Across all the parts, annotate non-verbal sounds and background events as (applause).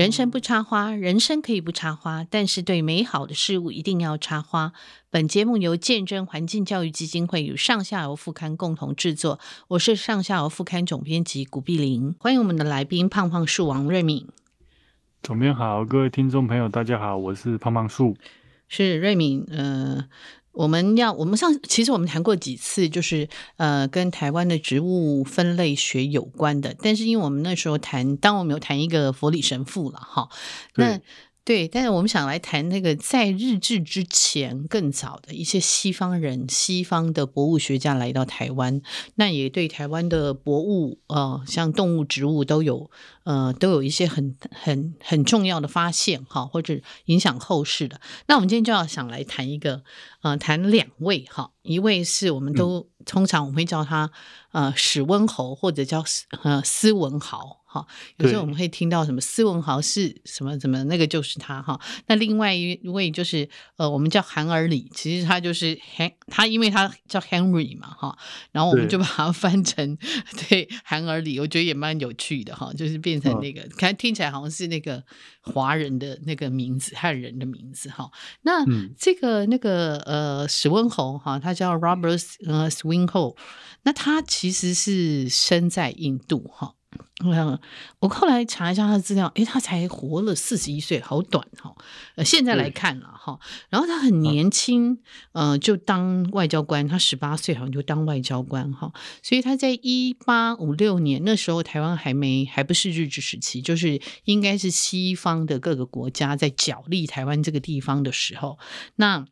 人生不插花，人生可以不插花，但是对美好的事物一定要插花。本节目由见证环境教育基金会与上下游副刊共同制作。我是上下游副刊总编辑古碧玲，欢迎我们的来宾胖胖树王瑞敏。总编好，各位听众朋友，大家好，我是胖胖树，是瑞敏，呃。我们要，我们上其实我们谈过几次，就是呃，跟台湾的植物分类学有关的。但是因为我们那时候谈，当我们有谈一个佛理神父了哈，那。对，但是我们想来谈那个在日治之前更早的一些西方人、西方的博物学家来到台湾，那也对台湾的博物，呃，像动物、植物都有，呃，都有一些很、很、很重要的发现，哈，或者影响后世的。那我们今天就要想来谈一个，呃，谈两位，哈，一位是我们都、嗯、通常我们会叫他，呃，史温侯或者叫呃斯文豪。好，有时候我们会听到什么斯文豪是什么什么，那个就是他哈。那另外一位就是呃，我们叫韩尔礼，其实他就是 Han，他因为他叫 Henry 嘛哈，然后我们就把它翻成对韩尔礼，我觉得也蛮有趣的哈，就是变成那个，看听起来好像是那个华人的那个名字，汉人的名字哈。那这个那个呃史温侯哈，他叫 Robert 呃 Swinhoe，那他其实是生在印度哈。我我后来查一下他的资料，诶，他才活了四十一岁，好短哈。呃，现在来看了哈，然后他很年轻，呃，就当外交官，他十八岁好像就当外交官哈。所以他在一八五六年那时候，台湾还没还不是日治时期，就是应该是西方的各个国家在角力台湾这个地方的时候，那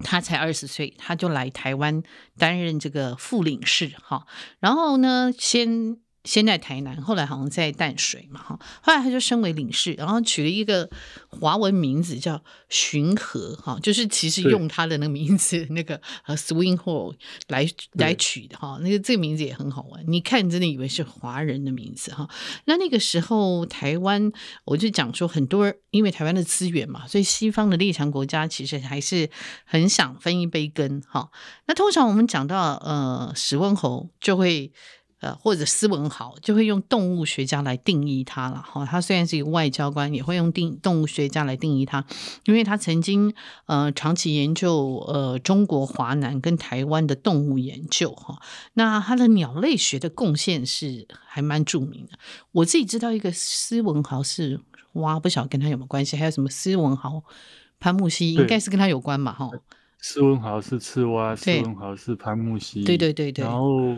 他才二十岁，他就来台湾担任这个副领事哈。然后呢，先。先在台南，后来好像在淡水嘛，哈，后来他就升为领事，然后取了一个华文名字叫巡河，哈，就是其实用他的那个名字那个呃 Swing Hall 来来取的哈，那个这个名字也很好玩，你看真的以为是华人的名字哈。那那个时候台湾，我就讲说很多，因为台湾的资源嘛，所以西方的列强国家其实还是很想分一杯羹哈。那通常我们讲到呃史温侯就会。呃，或者斯文豪就会用动物学家来定义他了哈。他虽然是一个外交官，也会用定动物学家来定义他，因为他曾经呃长期研究呃中国华南跟台湾的动物研究哈。那他的鸟类学的贡献是还蛮著名的。我自己知道一个斯文豪是蛙，不晓得跟他有没有关系？还有什么斯文豪、潘木西，应该是跟他有关嘛哈。斯文豪是赤蛙，斯文豪是潘木西，对对对对，然后。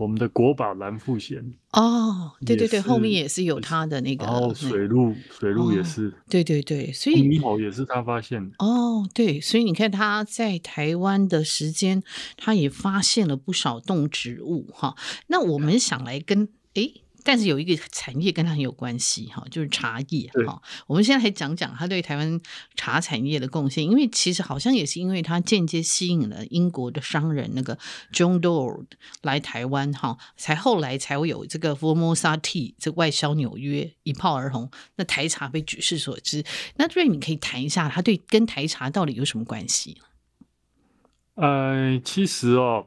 我们的国宝蓝富贤哦，对对对，后面也是有他的那个，然后水路，水路也是，对对对，所以猕猴也是他发现的哦，对，所以你看他在台湾的时间，他也发现了不少动植物哈。那我们想来跟诶。但是有一个产业跟它很有关系哈，就是茶叶哈。我们现在来讲讲它对台湾茶产业的贡献，因为其实好像也是因为它间接吸引了英国的商人那个 John Dodd 来台湾哈，才后来才会有这个 Formosa Tea 这外销纽约一炮而红，那台茶被举世所知。那瑞你可以谈一下，他对跟台茶到底有什么关系？呃，其实哦，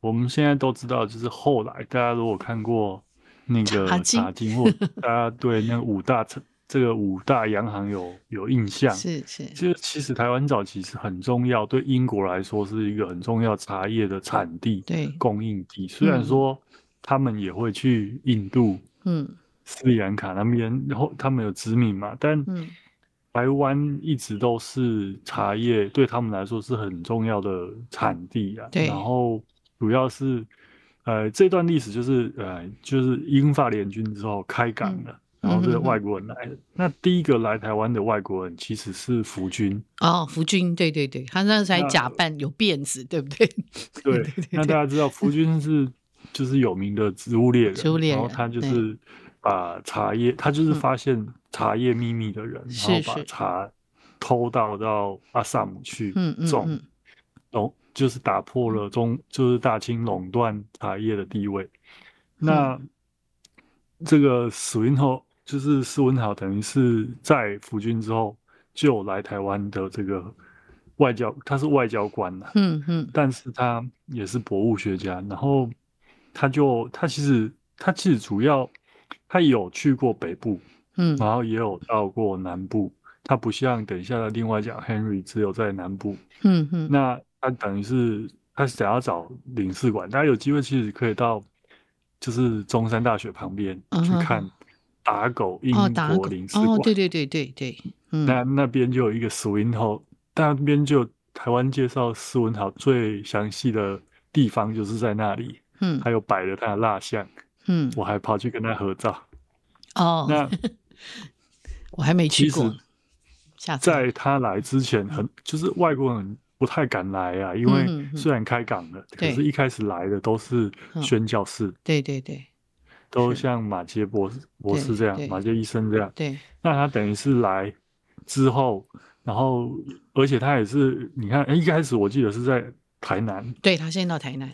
我们现在都知道，就是后来大家如果看过。那个茶经，或大家对那个五大这个五大洋行有有印象？是是，其实其实台湾早期是很重要，对英国来说是一个很重要茶叶的产地，对供应地。虽然说他们也会去印度，嗯，斯里兰卡那边，然后他们有殖民嘛，但台湾一直都是茶叶对他们来说是很重要的产地啊。对，然后主要是。呃，这段历史就是呃，就是英法联军之后开港了，嗯、然后这个外国人来的。嗯、那第一个来台湾的外国人其实是福军哦，福军，对对对，他那时候还假扮有辫子，对不对？(laughs) 对，那大家知道福军是 (laughs) 就是有名的植物猎人，植物猎人，然后他就是把茶叶，他就是发现茶叶秘密的人，嗯、然后把茶偷到到阿萨姆去种，嗯嗯嗯就是打破了中，就是大清垄断茶叶的地位。嗯、那这个史温侯就是斯文豪，等于是在福军之后就来台湾的这个外交，他是外交官呐、啊。嗯嗯。但是他也是博物学家，然后他就他其实他其实主要他有去过北部，嗯，然后也有到过南部。他不像等一下的另外讲 Henry 只有在南部，嗯嗯，那他等于是他想要找领事馆，大家有机会其实可以到就是中山大学旁边去看打狗英国领事馆，哦，对对对对对，嗯，那那边就有一个 swinhole 那边就台湾介绍 Swinholl 最详细的地方就是在那里，嗯，还有摆了他的蜡像，嗯，我还跑去跟他合照，哦，那 (laughs) 我还没去过。在他来之前很，很就是外国人不太敢来啊，因为虽然开港了，嗯、可是一开始来的都是宣教士，嗯、对对对，都像马杰博士博士这样，马杰医生这样。对，那他等于是来之后，然后而且他也是，你看，一开始我记得是在台南，对，他先到台南。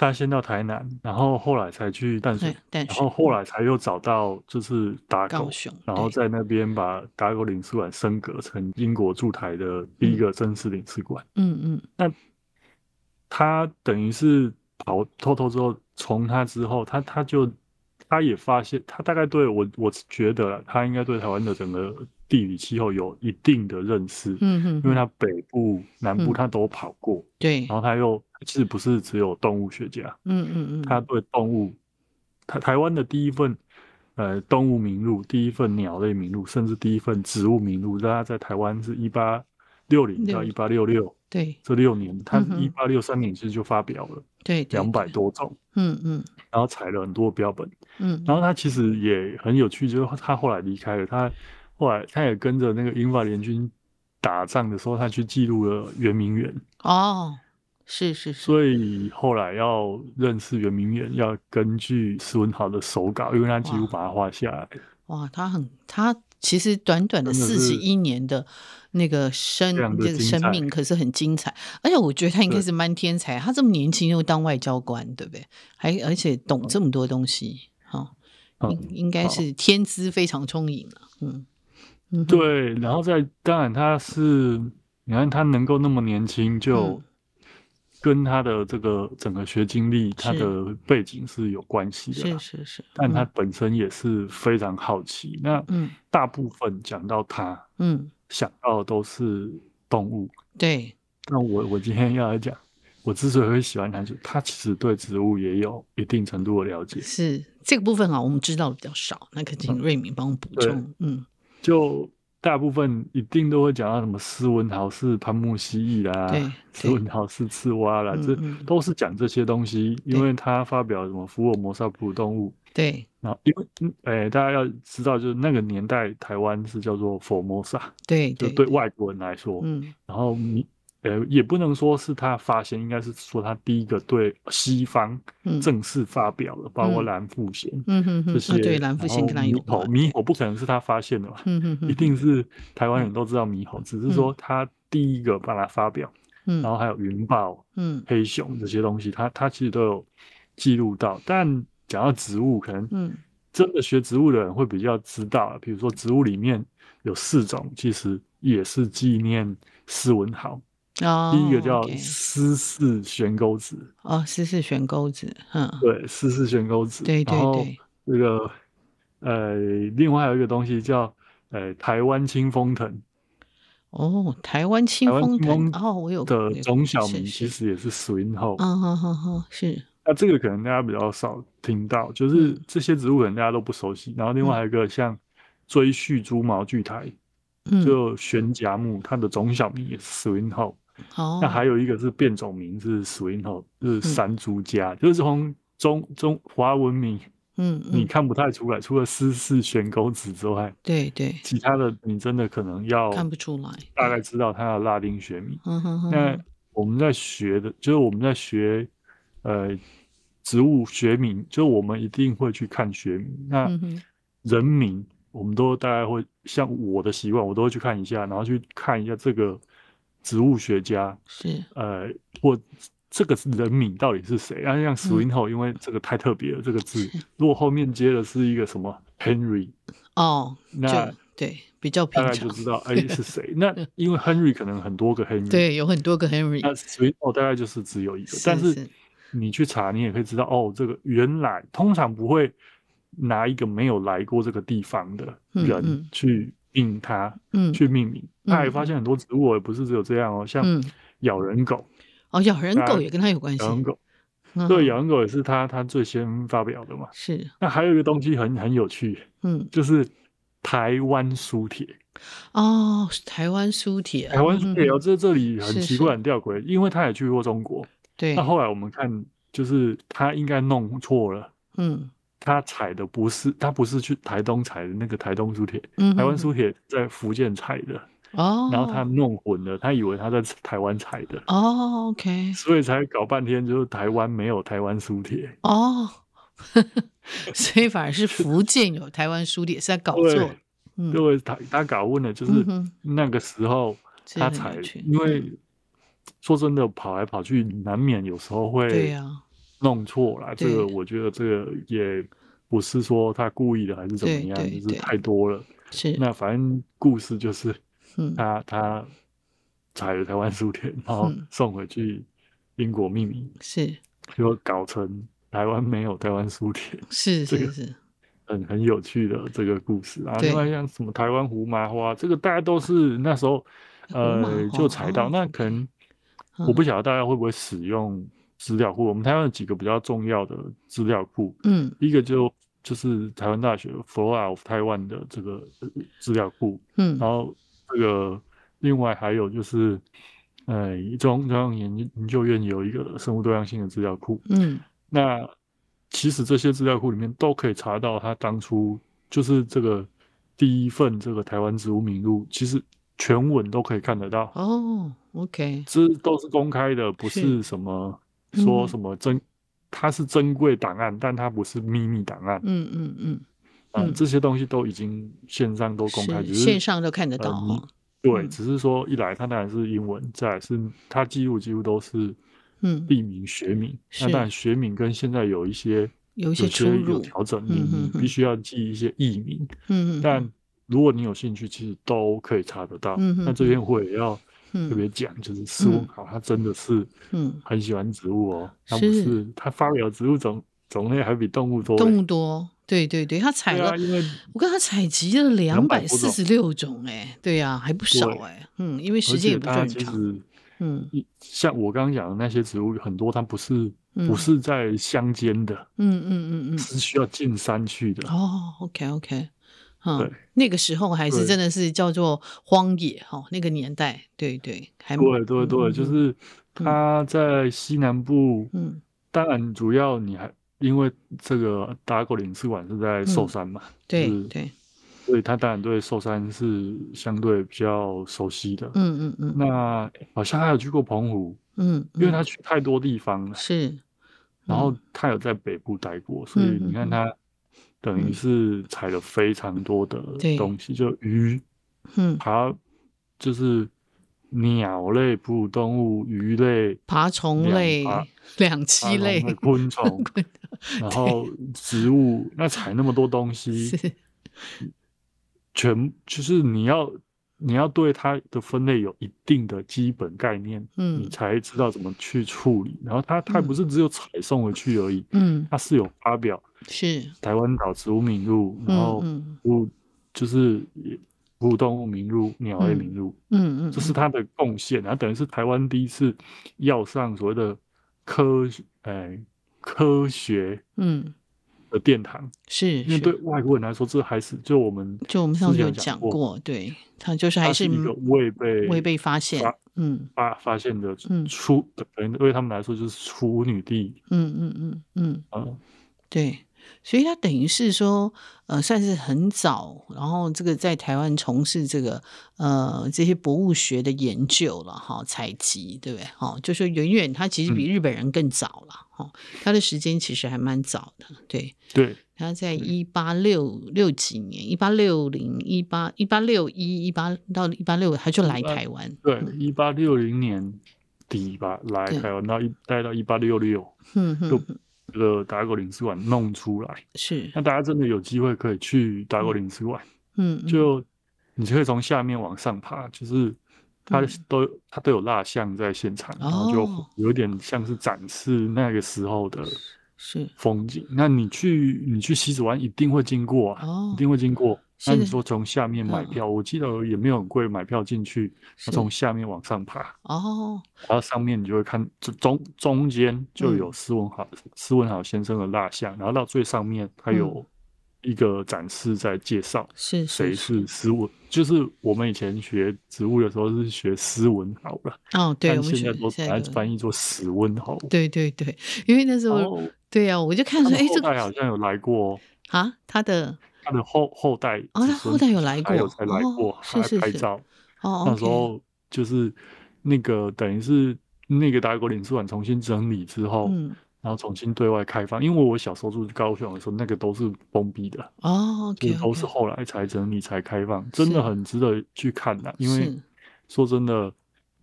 他先到台南，然后后来才去淡水，然后后来才又找到就是打狗，然后在那边把打狗领事馆升格成英国驻台的第一个正式领事馆。嗯嗯，那他等于是跑透透之后，从他之后，他他就他也发现，他大概对我我觉得他应该对台湾的整个地理气候有一定的认识。嗯嗯，因为他北部、南部他都跑过。对，然后他又。其实不是只有动物学家，嗯嗯嗯，他对动物，台台湾的第一份呃动物名录，第一份鸟类名录，甚至第一份植物名录，他在台湾是一八六零到一八六六，对，这六年，他一八六三年其实就发表了，对，两百多种，嗯嗯，然后采了很多标本，嗯，然后他其实也很有趣，就是他后来离开了，他后来他也跟着那个英法联军打仗的时候，他去记录了圆明园，哦。是是是，所以后来要认识圆明园，要根据史文豪的手稿，因为他几乎把它画下来。哇，他很，他其实短短的四十一年的那个生这个生命可是很精彩，而且我觉得他应该是蛮天才，他这么年轻又当外交官，对不对？还而且懂这么多东西，哈、哦，应、嗯、应该是天资非常充盈了，嗯嗯，对。然后在当然他是，你看他能够那么年轻就。嗯跟他的这个整个学经历，他的背景是有关系的，是是是。但他本身也是非常好奇。那嗯，大部分讲到他，嗯，想到的都是动物。对。那我我今天要来讲，我之所以会喜欢他，就他其实对植物也有一定程度的了解。是这个部分啊，我们知道的比较少。那可请瑞敏帮我补充。嗯，就。大部分一定都会讲到什么斯文豪是潘木蜥蜴啦，斯文豪是刺蛙啦，这都是讲这些东西，因为他发表什么福尔摩沙哺乳动物，对，然后因为嗯，哎、欸，大家要知道，就是那个年代台湾是叫做 Formosa，对，就对外国人来说，嗯，然后你。呃，也不能说是他发现，应该是说他第一个对西方正式发表的，嗯、包括蓝腹鷴，嗯哼哼，这些，对蓝腹鷴跟他有关。猕猴不可能是他发现的嘛，嗯哼哼，一定是台湾人都知道猕猴，嗯，只是说他第一个把它发表，嗯，然后还有云豹，嗯，黑熊这些东西，他他其实都有记录到。但讲到植物，可能嗯，真的学植物的人会比较知道，比如说植物里面有四种，其实也是纪念斯文豪。哦，第一个叫丝氏悬钩子哦，丝氏悬钩子，嗯，对，丝氏悬钩子，对对对，这个呃，另外还有一个东西叫呃台湾清风藤，哦，台湾清风藤，哦，我有的种小名其。实也是 Swinholl，嗯哼哼哼，是，那这个可能大家比较少听到，就是这些植物可能大家都不熟悉，然后另外还有一个像锥序珠毛巨苔，就悬夹木，它的种小名也是 Swinholl。哦，那还有一个是变种名字是 Swinholl，就是山猪家，嗯，就是从中中华文明，嗯，你看不太出来，嗯，除了斯氏悬钩子之外，对对，其他的你真的可能要看不出来，大概知道它的拉丁学名。嗯哼哼。那我们在学的，就是我们在学呃植物学名，就是我们一定会去看学名。那人名，我们都大概会像我的习惯，我都会去看一下，然后去看一下这个。植物学家是呃，或这个人名到底是谁？啊，像 Swinholl，因为这个太特别了，这个字如果后面接的是一个什么 Henry 哦，那对比较平常，大概就知道 (laughs) 哎是谁。那因为 Henry 可能很多个 Henry，对，有很多个 Henry，那 Swinholl 大概就是只有一个。但是你去查，你也可以知道哦，这个原来通常不会拿一个没有来过这个地方的人去命它，嗯，去命名。他还发现很多植物也不是只有这样哦，像咬人狗，哦，咬人狗也跟他有关系。咬人狗，对，咬人狗也是他他最先发表的嘛。是。那还有一个东西很很有趣，嗯，就是台湾苏铁。哦，台湾苏铁，台湾苏铁哦，这这里很奇怪，很吊诡，因为他也去过中国。对。那后来我们看，就是他应该弄错了。嗯。他采的不是，他不是去台东采的那个台东苏铁，台湾苏铁在福建采的。哦。然后他弄混了，他以为他在台湾采的。哦，OK。所以才搞半天，就是台湾没有台湾苏铁。哦。(laughs) 所以反而是福建有台湾苏铁，是在搞错。因为他他搞混了，就是那个时候他才，因为说真的，跑来跑去难免有时候会弄错了。这个我觉得这个也不是说他故意的还是怎么样，就是太多了。是。那反正故事就是他他采了台湾书店，然后送回去英国命名，是。就搞成台湾没有台湾书店，是 (laughs) 是是。(laughs) 很很有趣的这个故事啊，另外像什么台湾胡麻花，这个大家都是那时候呃就采到，那可能我不晓得大家会不会使用资料库。我们台湾有几个比较重要的资料库，嗯，一个就就是台湾大学 Flora of Taiwan 的这个资料库，嗯，然后这个另外还有就是呃中中央研研究院有一个生物多样性的资料库，嗯，那。其实这些资料库里面都可以查到，他当初就是这个第一份这个台湾植物名录，其实全文都可以看得到。哦，OK，这都是公开的，不是什么说什么珍，它是珍贵档案，但它不是秘密档案。嗯嗯嗯，嗯，这些东西都已经线上都公开，只是线上都看得到。对，只是说一来它当然是英文，再来是它记录几乎都是。嗯，地名学名，那当然学名跟现在有一些有一些出入调整，你你必须要记一些译名。嗯，但如果你有兴趣，其实都可以查得到。嗯，那这边我也要特别讲，就是斯文豪他真的是嗯。很喜欢植物哦，他不是。他发表植物种种类还比动物多，动物多，对对对，他采了，我跟他采集了两百四十六种，哎，对呀，还不少哎，嗯，因为时间也不算长。嗯，像我刚刚讲的那些植物，很多它不是不是在乡间的，嗯嗯嗯嗯，是需要进山去的。哦，OK OK，嗯，那个时候还是真的是叫做荒野哈，那个年代，对对，还对对对，就是它在西南部，嗯，当然主要你还因为这个打狗领事馆是在寿山嘛，对对。所以他当然对寿山是相对比较熟悉的，嗯嗯嗯。那好像还有去过澎湖，嗯，因为他去太多地方了，是。然后他有在北部待过，所以你看他等于是采了非常多的东西，就鱼，嗯，爬就是鸟类、哺乳动物、鱼类、爬虫类、两栖类、昆虫，(laughs) 然后植物，那采那么多东西。全就是你要你要对它的分类有一定的基本概念，嗯，你才知道怎么去处理。然后它它不是只有采送回去而已，嗯，它是有发表是。台湾岛植物名录，然后物就是哺乳动物名录、鸟类名录，嗯嗯，这是它的贡献。然后等于是台湾第一次要上所谓的科哎科学，嗯。的殿堂。是，因为对外国人来说，这还是就我们就我们上次有讲过，对，他就是还是一个未被未被发现，嗯，发发现的处，可能对他们来说就是处女地，嗯嗯嗯嗯。嗯，对。所以他等于是说，呃，算是很早，然后这个在台湾从事这个呃这些博物学的研究了哈，采集对不对？哈，就说远远他其实比日本人更早了哈，他的时间其实还蛮早的，对对。他在一八六六几年，一八六零一八一八六一一八到一八六，他就来台湾，对，一八六零年底吧来台湾，到一待到一八六六，嗯嗯。这个打狗领事馆弄出来。是，那大家真的有机会可以去打狗领事馆，嗯，就你可以从下面往上爬，就是它都它、嗯、都有蜡像在现场，然后就有点像是展示那个时候的是。风景。那你去你去西子湾一定会经过啊，哦、一定会经过。那你说从下面买票，我记得也没有很贵，买票进去，从下面往上爬。哦，然后上面你就会看，中中间就有斯文豪施文好先生的蜡像，然后到最上面他有一个展示在介绍，是谁是斯文，就是我们以前学植物的时候是学斯文好了。哦，对，我们现在都来翻译做史温侯。对对对，因为那时候对呀，我就看说，哎，这个好像有来过啊，他的。他的后后代哦，他后代有来过，还有才来过，还来拍照。哦，那时候就是那个等于是那个达国领事馆重新整理之后，嗯然后重新对外开放。因为我小时候住高雄的时候，那个都是封闭的哦，都是后来才整理才开放，真的很值得去看的。因为说真的，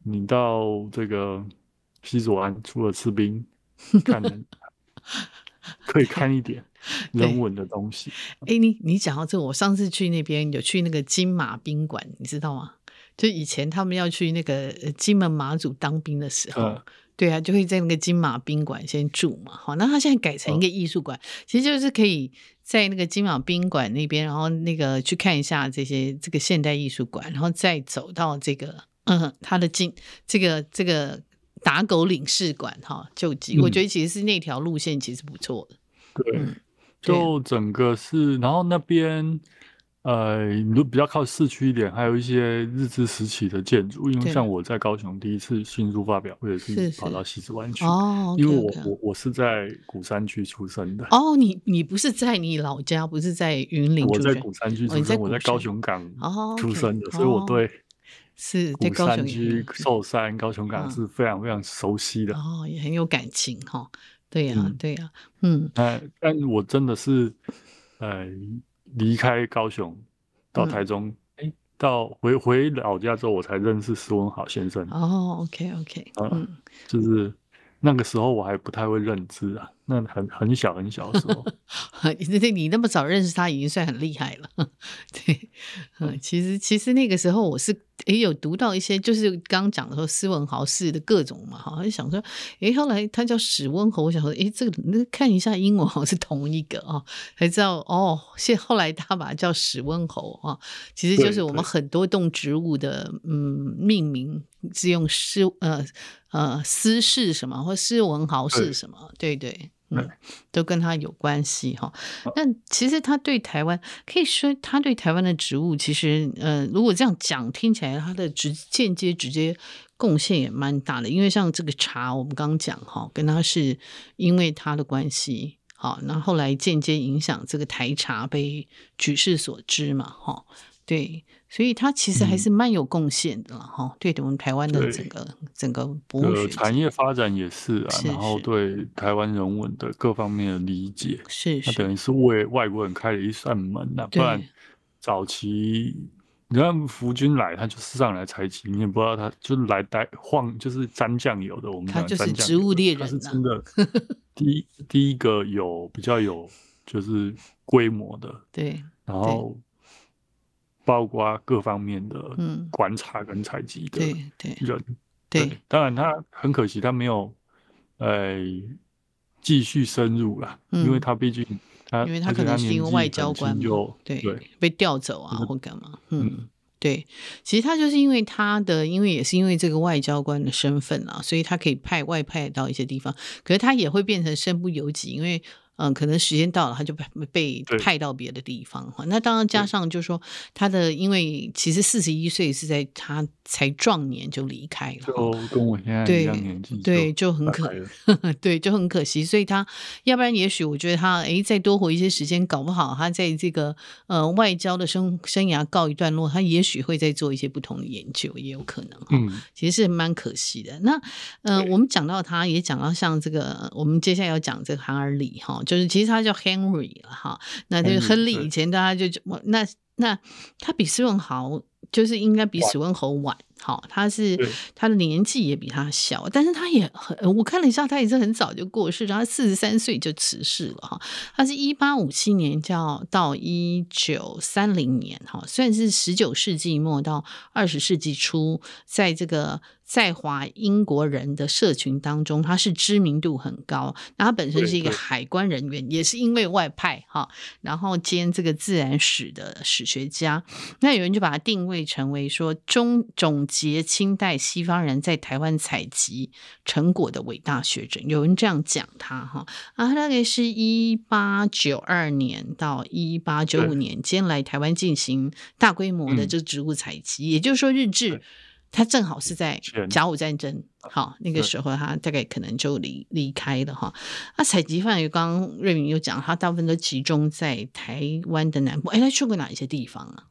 你到这个西子湾，除了吃冰，看人 (laughs) 可以看一点。(laughs) 人文的东西。哎、欸，你你讲到这个，我上次去那边有去那个金马宾馆，你知道吗？就以前他们要去那个金门马祖当兵的时候，嗯、对啊，就会在那个金马宾馆先住嘛。好，那他现在改成一个艺术馆，嗯、其实就是可以在那个金马宾馆那边，然后那个去看一下这些这个现代艺术馆，然后再走到这个嗯，他的金这个这个打狗领事馆哈，就几，我觉得其实是那条路线其实不错的，对。嗯就整个是，然后那边，呃，都比较靠市区一点，还有一些日治时期的建筑。因为像我在高雄第一次新书发表或者是跑到西子湾去，哦，因为我我我是在鼓山区出生的。哦，你你不是在你老家，不是在云林？我在鼓山区出生，我在高雄港出生的，所以我对是鼓山区寿山、高雄港是非常非常熟悉的。哦，也很有感情哈。对呀、啊，对呀、啊，嗯，哎但我真的是，呃，离开高雄到台中，哎、嗯，到回回老家之后，我才认识施文豪先生。哦，OK OK，嗯，嗯，就是那个时候我还不太会认字啊。那很很小很小的时候，(laughs) 你你那么早认识他已经算很厉害了。(laughs) 对，嗯，其实其实那个时候我是也有读到一些，就是刚刚讲的说斯文豪氏的各种嘛，哈，就想说，哎，后来他叫史温侯，我想说，哎，这个那看一下英文好像是同一个啊，才知道哦，现后来他把它叫史温侯啊，其实就是我们很多动植物的嗯命名是用施呃呃私事什么或施文豪是什么，对对。对嗯，都跟他有关系哈。但其实他对台湾，可以说他对台湾的植物，其实呃，如果这样讲，听起来他的直间接直接贡献也蛮大的。因为像这个茶，我们刚刚讲哈，跟他是因为他的关系，好，那后来间接影响这个台茶被举世所知嘛，哈，对。所以它其实还是蛮有贡献的哈，嗯、对我们台湾的整个整个博物学产业发展也是啊，然后对台湾人文的各方面的理解，是是，等于是为外国人开了一扇门呐、啊。不然早期你看福军来，他就是上来采集，你也不知道他就是来带晃，就是沾酱油的。我们他就是植物猎人、啊，是真的 (laughs) 第一第一个有比较有就是规模的，对，然后。包括各方面的观察跟采集的人，对，当然他很可惜，他没有呃继续深入了，因为他毕竟他因为他可能是因为外交官就对被调走啊或干嘛，嗯，对，其实他就是因为他的，因为也是因为这个外交官的身份啊，所以他可以派外派到一些地方，可是他也会变成身不由己，因为。嗯，可能时间到了，他就被被派到别的地方哈。那当然加上就是说他的，因为其实四十一岁是在他才壮年就离开了，就跟我现在一样年纪，对，就很可，(laughs) 对，就很可惜。所以他要不然，也许我觉得他哎，再多活一些时间，搞不好他在这个呃外交的生生涯告一段落，他也许会再做一些不同的研究，也有可能。嗯，其实是蛮可惜的。那呃，我们讲到他，也讲到像这个，我们接下来要讲这个韩尔礼哈。就是其实他叫 Henry 了哈，那就是亨利。以前大家就那那他比史文豪就是应该比史文豪晚，好，他是他的年纪也比他小，但是他也很，我看了一下，他也是很早就过世，然后四十三岁就辞世了哈。他是一八五七年叫到一九三零年哈，算是十九世纪末到二十世纪初，在这个。在华英国人的社群当中，他是知名度很高。那他本身是一个海关人员，也是因为外派哈，然后兼这个自然史的史学家。那有人就把他定位成为说中总结清代西方人在台湾采集成果的伟大学者。有人这样讲他哈啊，他大概是一八九二年到一八九五年间来台湾进行大规模的这个植物采集，也就是说日治。他正好是在甲午战争，好那个时候，他大概可能就离离开了哈。那采集范围，刚刚瑞敏又讲，他大部分都集中在台湾的南部。哎，他去过哪一些地方啊？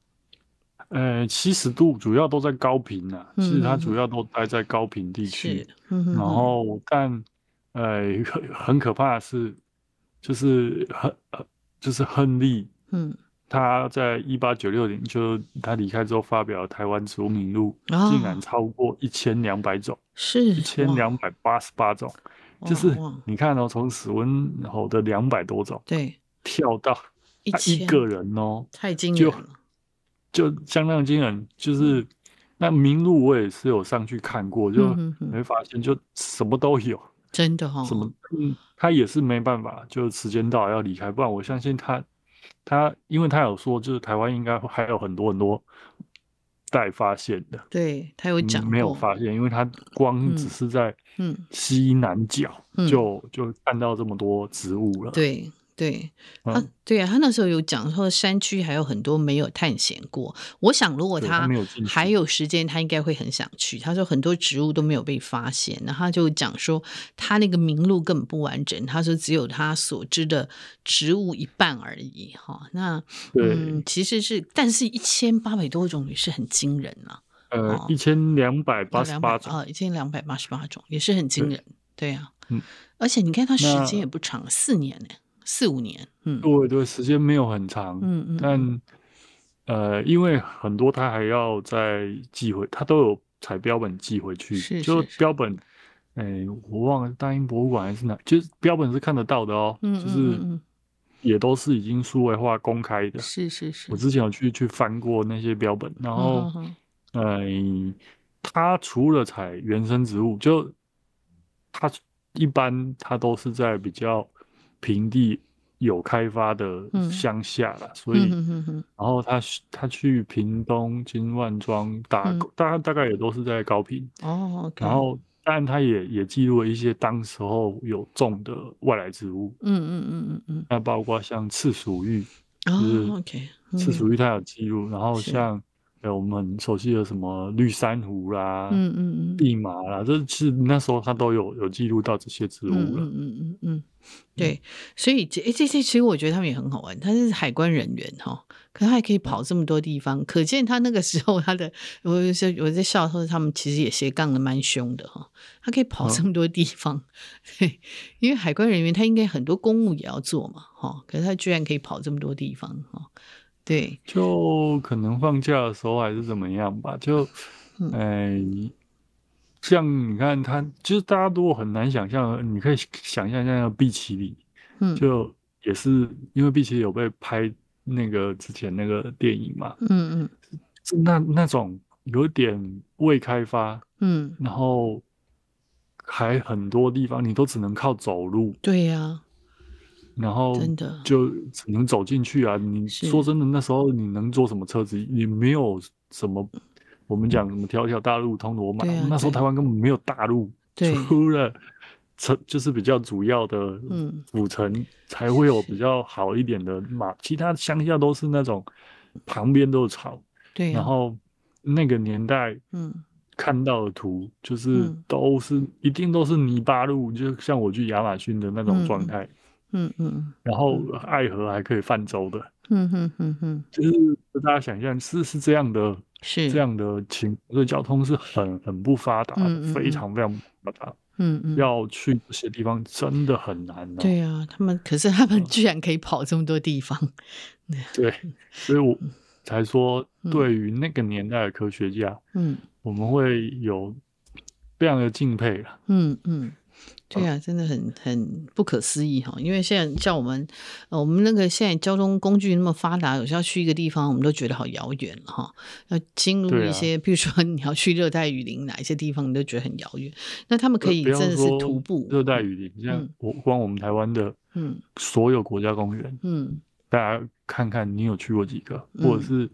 呃，七十度主要都在高屏啊，其实他主要都待在高平地区。嗯哼。然后，但呃，很很可怕的是，就是很就是亨利，嗯。他在一八九六年就他离开之后发表《台湾植物名录》，竟然超过一千两百种，是一千两百八十八种，就是你看哦，从史温侯的两百多种，对，跳到他一个人哦，太惊人了，就就相当惊人。就是那名录我也是有上去看过，就你会发现就什么都有，真的哈，什么嗯，他也是没办法，就时间到要离开，不然我相信他。他，因为他有说，就是台湾应该还有很多很多待发现的。对，他有讲、嗯、没有发现，因为他光只是在嗯西南角就、嗯、就看到这么多植物了。对。对他，对啊，他那时候有讲说山区还有很多没有探险过。我想如果他还有时间，他应该会很想去。他说很多植物都没有被发现，然后他就讲说他那个名录根本不完整。他说只有他所知的植物一半而已。哈，那嗯，其实是，但是一千八百多种也是很惊人了。呃，一千两百八十八种啊，一千两百八十八种也是很惊人。对啊，嗯，而且你看他时间也不长，四年呢。四五年，嗯，对对，时间没有很长，嗯嗯，但呃，因为很多他还要再寄回，他都有采标本寄回去，是是是。就标本，哎、欸，我忘了大英博物馆还是哪，就是标本是看得到的哦，嗯，就是也都是已经数位化公开的，是是是，我之前有去去翻过那些标本，然后，哎、呃，他除了采原生植物，就他一般他都是在比较。平地有开发的乡下啦，嗯、所以，嗯、哼哼然后他他去屏东金万庄打，大、嗯、大大概也都是在高屏哦。Okay、然后，当然他也也记录了一些当时候有种的外来植物，嗯嗯嗯嗯嗯，那包括像刺鼠玉，就是赤鼠玉他有记录，然后像。我们很熟悉的什么绿珊瑚啦，嗯嗯嗯，蓖麻啦，这其实那时候他都有有记录到这些植物了，嗯嗯嗯嗯，对，所以这这这其实我觉得他们也很好玩，他是海关人员哈，可他还可以跑这么多地方，可见他那个时候他的，我在我在笑说他们其实也斜杠的蛮凶的哈，他可以跑这么多地方，对，因为海关人员他应该很多公务也要做嘛，哈，可是他居然可以跑这么多地方哈。对，就可能放假的时候还是怎么样吧，就，哎、嗯。欸，像你看他，就是大家如果很难想象，你可以想象一下毕奇里，嗯，就也是因为毕奇里有被拍那个之前那个电影嘛，嗯嗯，那那种有点未开发，嗯，然后还很多地方你都只能靠走路，对呀、啊。然后真的就只能走进去啊！你说真的，那时候你能坐什么车子？你没有什么，我们讲什么条条大路通罗马。那时候台湾根本没有大路，除了城就是比较主要的府城才会有比较好一点的马，其他乡下都是那种旁边都是草。对，然后那个年代，嗯，看到的图就是都是一定都是泥巴路，就像我去亚马逊的那种状态。嗯嗯嗯，然后爱河还可以泛舟的，嗯哼哼哼，就是大家想象是是这样的，是。这样的情，所以交通是很很不发达的，嗯嗯。非常非常不发达，嗯嗯，要去这些地方真的很难的。对啊，他们可是他们居然可以跑这么多地方，(laughs) 对，所以我才说，对于那个年代的科学家，嗯，我们会有非常的敬佩了。嗯嗯。对啊，真的很很不可思议哈！因为现在像我们，呃，我们那个现在交通工具那么发达，有时候要去一个地方，我们都觉得好遥远了哈。要进入一些，比、啊、如说你要去热带雨林哪一些地方，你都觉得很遥远。那他们可以真的是徒步热带雨林，像我光我们台湾的，嗯，所有国家公园，嗯，大家看看你有去过几个，嗯、或者是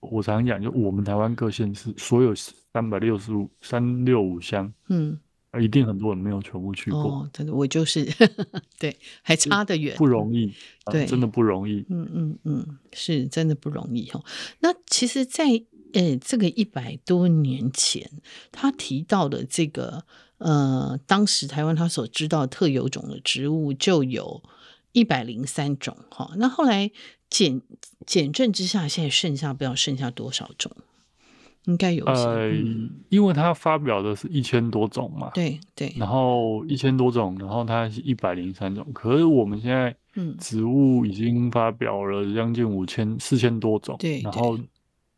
我常讲，就我们台湾各县市所有三百六十五三六五乡，嗯。一定很多人没有全部去过，哦、真的，我就是 (laughs) 对，还差得远，不容易，对，真的不容易，嗯嗯嗯，是真的不容易哈。那其实在，在呃这个一百多年前，他提到的这个呃，当时台湾他所知道特有种的植物就有一百零三种哈。那后来检检证之下，现在剩下不知道剩下多少种。应该有呃，因为它发表的是一千多种嘛，对对，然后一千多种，然后它是一百零三种，可是我们现在植物已经发表了将近五千四千多种，对，然后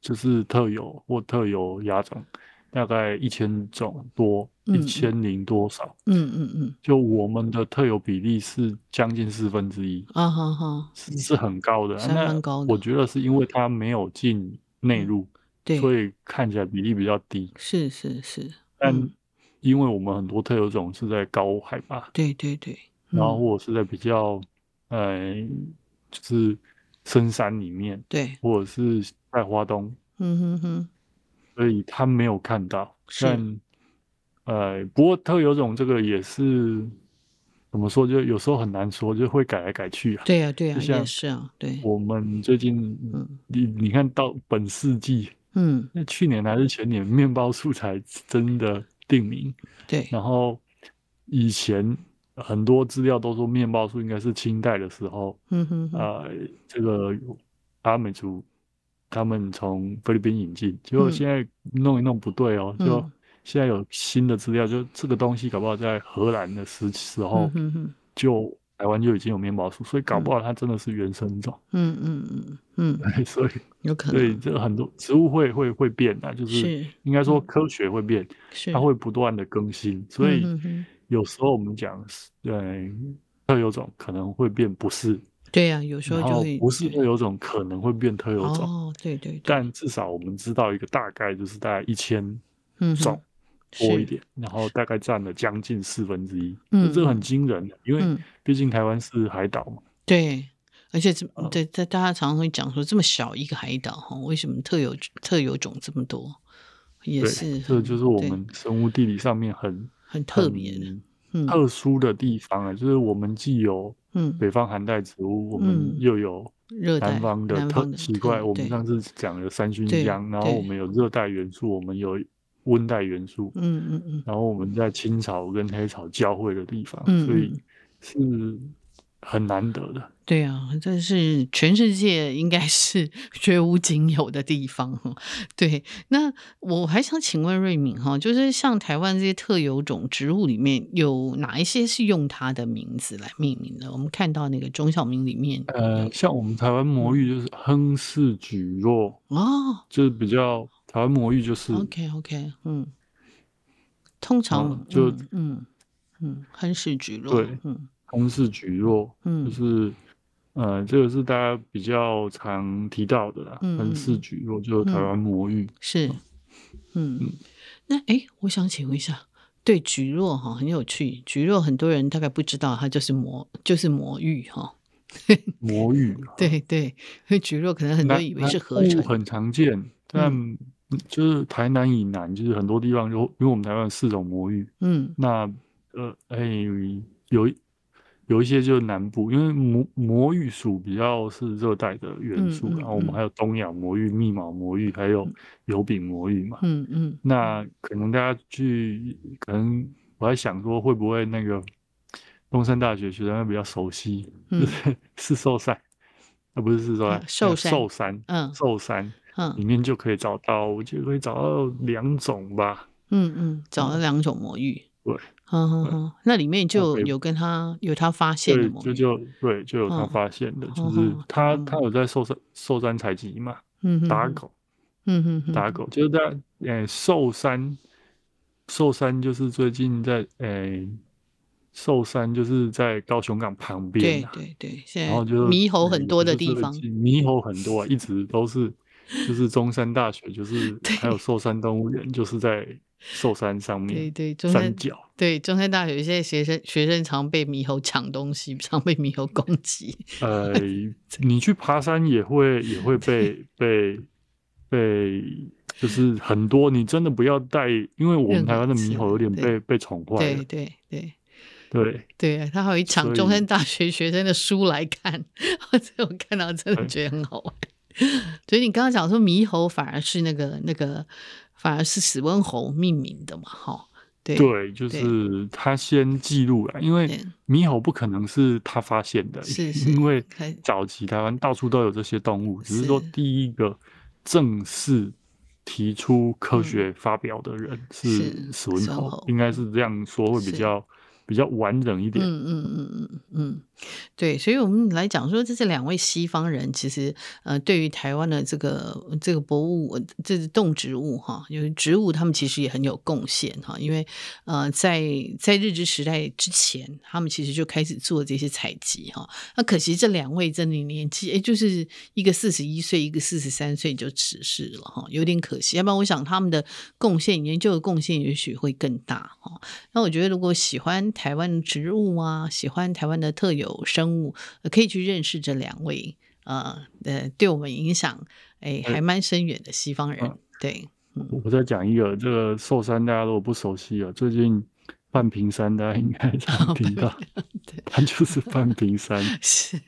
就是特有或特有亚种大概一千种多，一千零多少，嗯嗯嗯，就我们的特有比例是将近四分之一，啊哈哈，是是很高的，那我觉得是因为它没有进内陆。对，所以看起来比例比较低，是是是，但因为我们很多特有种是在高海拔，对对对，嗯、然后或者是在比较呃，就是深山里面，对，或者是在花东，嗯哼哼，所以他没有看到，但呃，不过特有种这个也是怎么说，就有时候很难说，就会改来改去啊，对啊对啊，就像是啊，对，我们最近，嗯、你你看到本世纪。嗯，那去年还是前年，面包树才真的定名。对，然后以前很多资料都说面包树应该是清代的时候，嗯哼，哼，呃，这个阿美族他们从菲律宾引进，结果现在弄一弄不对哦，嗯、就现在有新的资料，就这个东西搞不好在荷兰的时时候就。台湾就已经有面包树，所以搞不好它真的是原生种。嗯嗯嗯嗯，所以 (laughs) 有可能。对，这很多植物会会会变啊，就是应该说科学会变，它会不断的更新。所以有时候我们讲，对，特有种可能会变不是。对呀，有时候就会不是特有种可能会变特有种。哦，对对。但至少我们知道一个大概，就是大概一千种。多一点，然后大概占了将近四分之一，嗯，这很惊人，因为毕竟台湾是海岛嘛。对，而且这对在大家常常会讲说，这么小一个海岛哈，为什么特有特有种这么多？也是，这就是我们生物地理上面很很特别的、特殊的地方啊，就是我们既有嗯北方寒带植物，我们又有南方的特奇怪。我们上次讲了三熏香，然后我们有热带元素，我们有。温带元素，嗯嗯嗯，然后我们在青草跟黑草交汇的地方，嗯，所以是很难得的。对啊，这是全世界应该是绝无仅有的地方。对，那我还想请问瑞敏哈，就是像台湾这些特有种植物里面有哪一些是用它的名字来命名的？我们看到那个中小名里面，呃，像我们台湾魔芋就是亨氏蒟蒻哦，就是比较。台湾魔芋就是 OK OK，嗯，通常、嗯、就嗯嗯，亨氏菊络，对，嗯，亨氏菊络，嗯，就是呃，这个是大家比较常提到的啦，亨氏菊络就是台湾魔芋，是，嗯，嗯。那哎，我想请问一下，对菊络哈很有趣，菊络很多人大概不知道它就是魔，就是魔芋哈，魔芋，(laughs) 对对，因为菊络可能很多人以为是合成，很常见，但。嗯就是台南以南，就是很多地方就因为我们台湾有四种魔芋，嗯，那呃，哎、欸，有有一些就是南部，因为魔魔芋属比较是热带的元素，嗯嗯、然后我们还有东亚魔芋、密毛魔芋，还有油饼魔芋嘛，嗯嗯，那可能大家去，可能我在想说会不会那个东山大学学生会比较熟悉，嗯、(laughs) 是寿山，啊不是是寿山，寿山，嗯，寿山。嗯，里面就可以找到，我觉得可以找到两种吧。嗯嗯，找到两种魔芋。对，嗯嗯嗯，那里面就有跟他有他发现的魔芋，就就对，就有他发现的，就是他他有在寿山寿山采集嘛，嗯，打狗，嗯嗯，打狗就是在诶寿山，寿山就是最近在诶寿山就是在高雄港旁边，对对对，然后就猕猴很多的地方，猕猴很多啊，一直都是就是中山大学，就是 (laughs) 还有寿山动物园，就是在。寿山上面，对对，中山山脚，对中山大学现在学生学生常被猕猴抢东西，常被猕猴攻击。呃，(laughs) 你去爬山也会也会被被被，就是很多，你真的不要带，因为我们台湾的猕猴有点被被宠坏了。对对对对对，他还会抢中山大学学生的书来看，(laughs) 我我看到真的觉得很好玩。(laughs) 所以你刚刚讲说猕猴反而是那个那个。反而是史温侯命名的嘛，哈，对对，就是他先记录了，因为猕猴不可能是他发现的，是是，(laughs) 因为早期台湾到处都有这些动物，只是说第一个正式提出科学发表的人是史温侯，应该是这样说会比较。比较完整一点。嗯嗯嗯嗯嗯，对，所以我们来讲说，这是两位西方人，其实呃，对于台湾的这个这个博物，这是动植物哈，就是植物他们其实也很有贡献哈，因为呃，在在日治时代之前，他们其实就开始做这些采集哈。那可惜这两位真的年纪，哎，就是一个四十一岁，一个四十三岁就辞世了哈，有点可惜。要不然我想他们的贡献，研究的贡献也许会更大哈。那我觉得如果喜欢。台湾植物啊，喜欢台湾的特有生物，可以去认识这两位，呃呃，对我们影响哎还蛮深远的西方人。欸、对，嗯、我再讲一个，这个寿山大家如果不熟悉啊，最近半屏山大家应该常听到，(laughs) 哦、对，它就是半屏山。(laughs) 是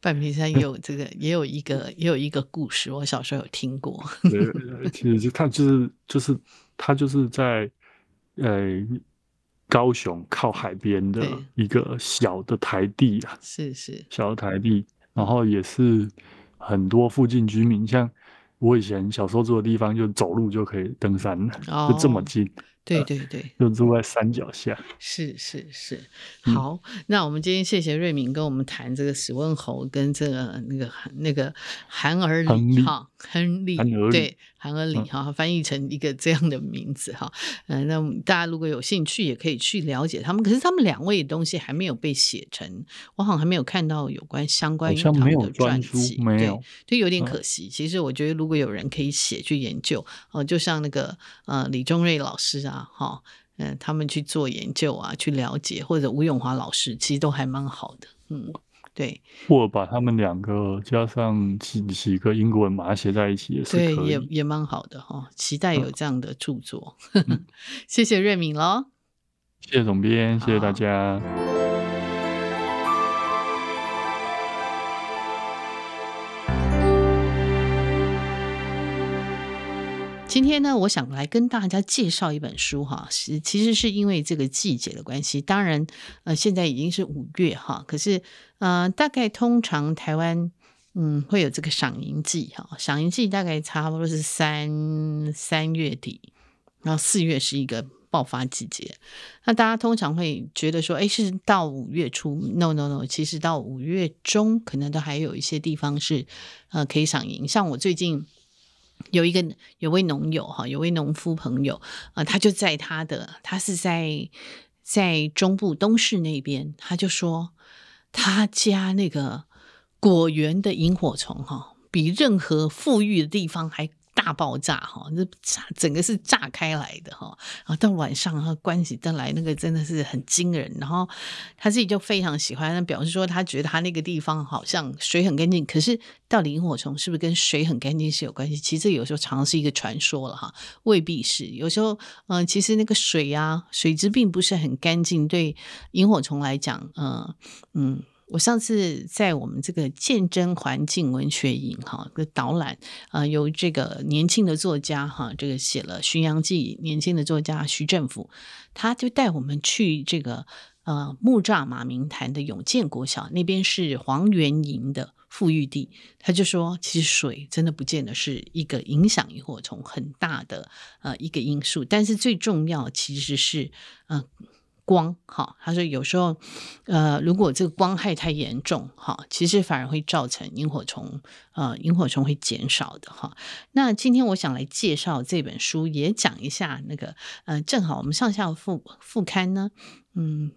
半屏山也有这个，也有一个，也有一个故事，我小时候有听过。对，其实就它就是就是它就是在呃。高雄靠海边的一个小的台地啊，是是。小的台地，然后也是很多附近居民，像我以前小时候住的地方，就走路就可以登山了，哦、就这么近。对对对，就住在山脚下。是是是，好，嗯、那我们今天谢谢瑞敏跟我们谈这个史温侯跟这个那个那个韩儿里哈，亨利对韩儿里哈，翻译成一个这样的名字哈。嗯，那大家如果有兴趣，也可以去了解他们。可是他们两位的东西还没有被写成，我好像还没有看到有关相关于他们的传记，没有，就有点可惜。其实我觉得，如果有人可以写去研究，哦，就像那个呃李宗瑞老师啊。好，嗯，他们去做研究啊，去了解，或者吴永华老师，其实都还蛮好的，嗯，对。或把他们两个加上几几个英国人，把它写在一起也是可以，对，也也蛮好的哈。期待有这样的著作，嗯、(laughs) 谢谢瑞敏喽，谢谢总编，谢谢大家。今天呢，我想来跟大家介绍一本书哈，是其实是因为这个季节的关系，当然呃现在已经是五月哈，可是呃大概通常台湾嗯会有这个赏银季哈，赏银季大概差不多是三三月底，然后四月是一个爆发季节，那大家通常会觉得说，哎是到五月初，no no no，其实到五月中可能都还有一些地方是呃可以赏银，像我最近。有一个有位农友哈，有位农夫朋友啊，他就在他的，他是在在中部东市那边，他就说他家那个果园的萤火虫哈，比任何富裕的地方还。大爆炸哈，这炸整个是炸开来的哈，然后到晚上哈，关起灯来，那个真的是很惊人。然后他自己就非常喜欢，表示说他觉得他那个地方好像水很干净。可是到萤火虫是不是跟水很干净是有关系？其实有时候常常是一个传说了哈，未必是。有时候嗯、其实那个水啊，水质并不是很干净，对萤火虫来讲，嗯、嗯。我上次在我们这个见真环境文学营哈个导览啊，由这个年轻的作家哈，这个写了《巡洋记》年轻的作家徐政甫，他就带我们去这个呃木栅马明潭的永建国小，那边是黄源营的富裕地，他就说，其实水真的不见得是一个影响萤火虫很大的呃一个因素，但是最重要其实是呃。光哈，他说有时候呃，如果这个光害太严重哈，其实反而会造成萤火虫呃，萤火虫会减少的哈。那今天我想来介绍这本书，也讲一下那个呃，正好我们上下副副刊呢，嗯。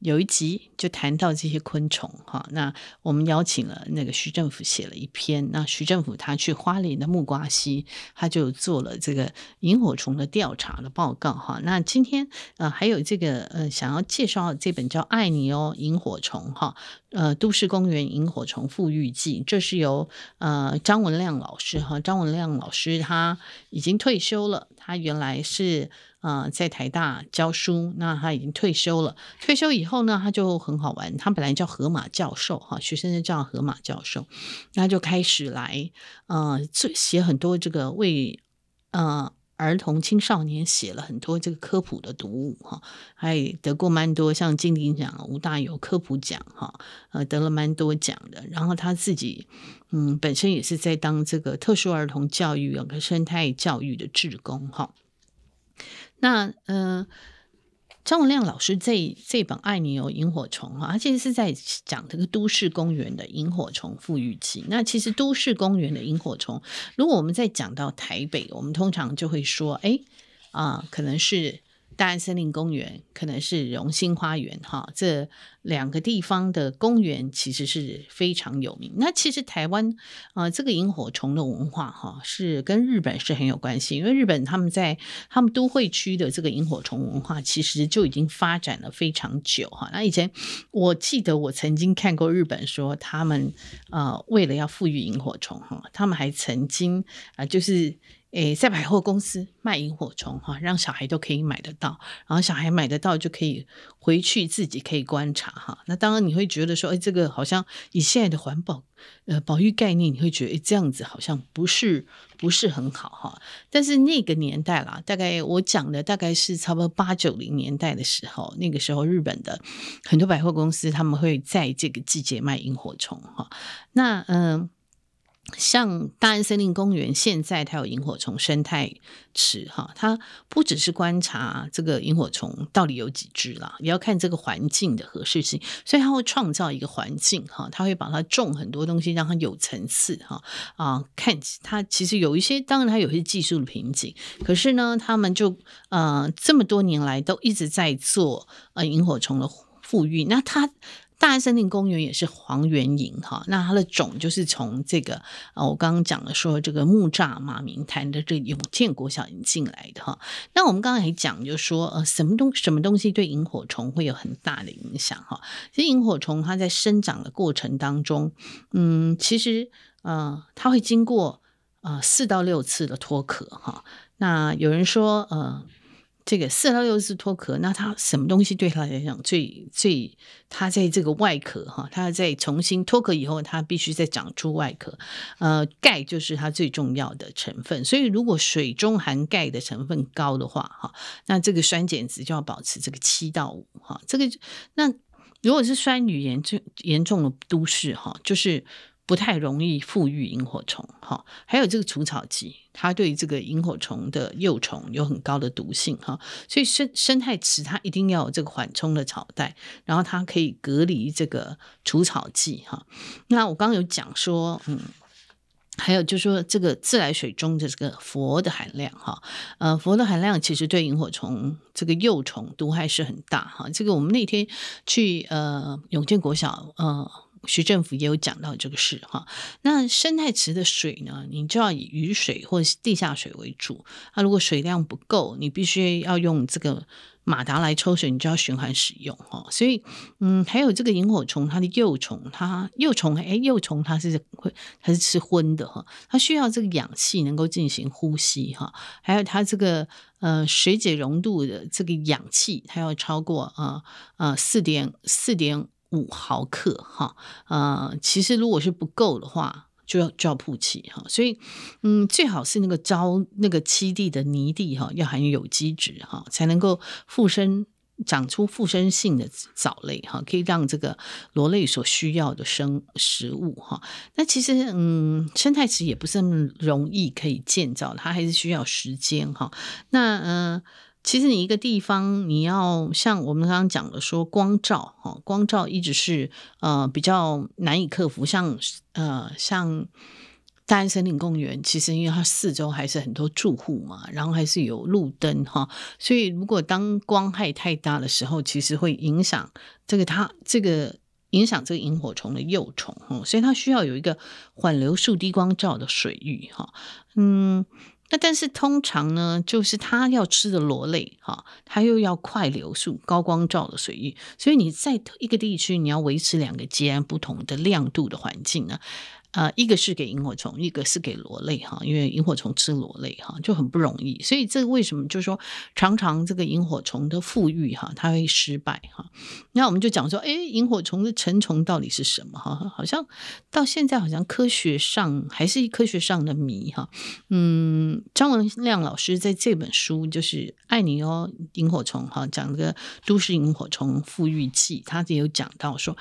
有一集就谈到这些昆虫哈，那我们邀请了那个徐政府写了一篇，那徐政府他去花莲的木瓜溪，他就做了这个萤火虫的调查的报告哈。那今天呃还有这个呃想要介绍这本叫《爱你哦萤火虫》哈，呃都市公园萤火虫复育记，这是由呃张文亮老师哈，张文亮老师他已经退休了，他原来是。呃，在台大教书，那他已经退休了。退休以后呢，他就很好玩。他本来叫河马教授，哈，学生就叫河马教授，那就开始来，呃，写很多这个为呃儿童青少年写了很多这个科普的读物，哈，还得过蛮多像金鼎奖、吴大有科普奖，哈，呃，得了蛮多奖的。然后他自己，嗯，本身也是在当这个特殊儿童教育、有个生态教育的志工，哈。那呃，张文亮老师这这本《爱你有萤火虫》哈，他其实是在讲这个都市公园的萤火虫富裕期。那其实都市公园的萤火虫，如果我们在讲到台北，我们通常就会说，哎啊、可能是。大安森林公园可能是荣兴花园哈，这两个地方的公园其实是非常有名。那其实台湾啊、呃，这个萤火虫的文化哈，是跟日本是很有关系，因为日本他们在他们都会区的这个萤火虫文化，其实就已经发展了非常久哈。那以前我记得我曾经看过日本说，他们呃为了要富裕萤火虫哈，他们还曾经啊、就是。诶，在百货公司卖萤火虫哈，让小孩都可以买得到，然后小孩买得到就可以回去自己可以观察哈。那当然你会觉得说，诶，这个好像以现在的环保呃保育概念，你会觉得诶，这样子好像不是不是很好哈。但是那个年代啦，大概我讲的大概是差不多八九零年代的时候，那个时候日本的很多百货公司他们会在这个季节卖萤火虫哈。那嗯。像大安森林公园，现在它有萤火虫生态池哈，它不只是观察这个萤火虫到底有几只啦，也要看这个环境的合适性，所以它会创造一个环境哈，它会把它种很多东西，让它有层次哈啊，看它其实有一些，当然它有些技术的瓶颈，可是呢，他们就呃这么多年来都一直在做呃萤火虫的复育，那它。大安森林公园也是黄缘萤哈，那它的种就是从这个啊，我刚刚讲了说这个木栅马明潭的这永建国小引进来的哈。那我们刚刚还讲，就说呃，什么东什么东西对萤火虫会有很大的影响哈？其实萤火虫它在生长的过程当中，嗯，其实呃，它会经过呃四到六次的脱壳哈。那有人说呃。这个四到六次脱壳，那它什么东西对它来讲最最？它在这个外壳哈，它在重新脱壳以后，它必须再长出外壳。呃，钙就是它最重要的成分，所以如果水中含钙的成分高的话，哈，那这个酸碱值就要保持这个七到五哈。这个那如果是酸雨严重严重的都市哈，就是。不太容易富育萤火虫，哈，还有这个除草剂，它对这个萤火虫的幼虫有很高的毒性，哈，所以生生态池它一定要有这个缓冲的草带，然后它可以隔离这个除草剂，哈。那我刚刚有讲说，嗯，还有就是说这个自来水中的这个氟的含量，哈，呃，氟的含量其实对萤火虫这个幼虫毒害是很大，哈。这个我们那天去呃永建国小，呃。徐政府也有讲到这个事哈，那生态池的水呢，你就要以雨水或者地下水为主。那如果水量不够，你必须要用这个马达来抽水，你就要循环使用哈。所以，嗯，还有这个萤火虫，它的幼虫，它幼虫哎，幼虫它是会它是吃荤的哈，它需要这个氧气能够进行呼吸哈。还有它这个呃水解溶度的这个氧气，它要超过呃呃四点四点。五毫克哈，呃，其实如果是不够的话，就要就要曝气哈，所以嗯，最好是那个招那个七地的泥地哈，要含有有机质哈，才能够附生长出附生性的藻类哈，可以让这个螺类所需要的生食物哈。那其实嗯，生态池也不是那么容易可以建造，它还是需要时间哈。那嗯。其实你一个地方，你要像我们刚刚讲的说光照哈，光照一直是呃比较难以克服。像呃像大安森林公园，其实因为它四周还是很多住户嘛，然后还是有路灯哈，所以如果当光害太大的时候，其实会影响这个它这个影响这个萤火虫的幼虫哈，所以它需要有一个缓流速、低光照的水域哈，嗯。那但是通常呢，就是它要吃的螺类哈，它又要快流速、高光照的水域，所以你在一个地区，你要维持两个截然不同的亮度的环境呢。呃，一个是给萤火虫，一个是给螺类哈，因为萤火虫吃螺类哈就很不容易，所以这为什么就是说常常这个萤火虫的复育哈，它会失败哈。那我们就讲说，哎，萤火虫的成虫到底是什么哈？好像到现在好像科学上还是科学上的谜哈。嗯，张文亮老师在这本书就是《爱你哦萤火虫》哈，讲这个都市萤火虫复育记，他也有讲到说。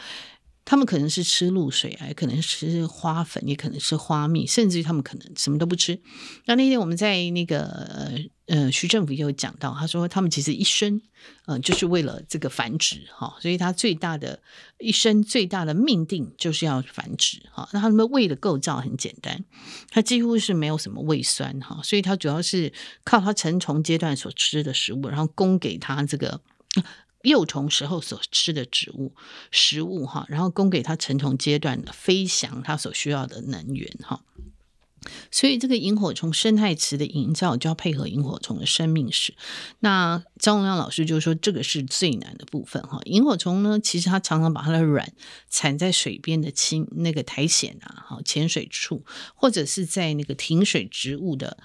他们可能是吃露水，还可能是吃花粉，也可能是花蜜，甚至于他们可能什么都不吃。那那天我们在那个呃徐政府也有讲到，他说他们其实一生呃就是为了这个繁殖哈，所以他最大的一生最大的命定就是要繁殖哈。那他们胃的构造很简单，它几乎是没有什么胃酸哈，所以它主要是靠它成虫阶段所吃的食物，然后供给它这个。幼虫时候所吃的植物食物哈，然后供给它成虫阶段的飞翔它所需要的能源哈，所以这个萤火虫生态池的营造就要配合萤火虫的生命史。那张文亮老师就说这个是最难的部分哈。萤火虫呢，其实它常常把它的卵产在水边的青那个苔藓啊，哈浅水处，或者是在那个挺水植物的。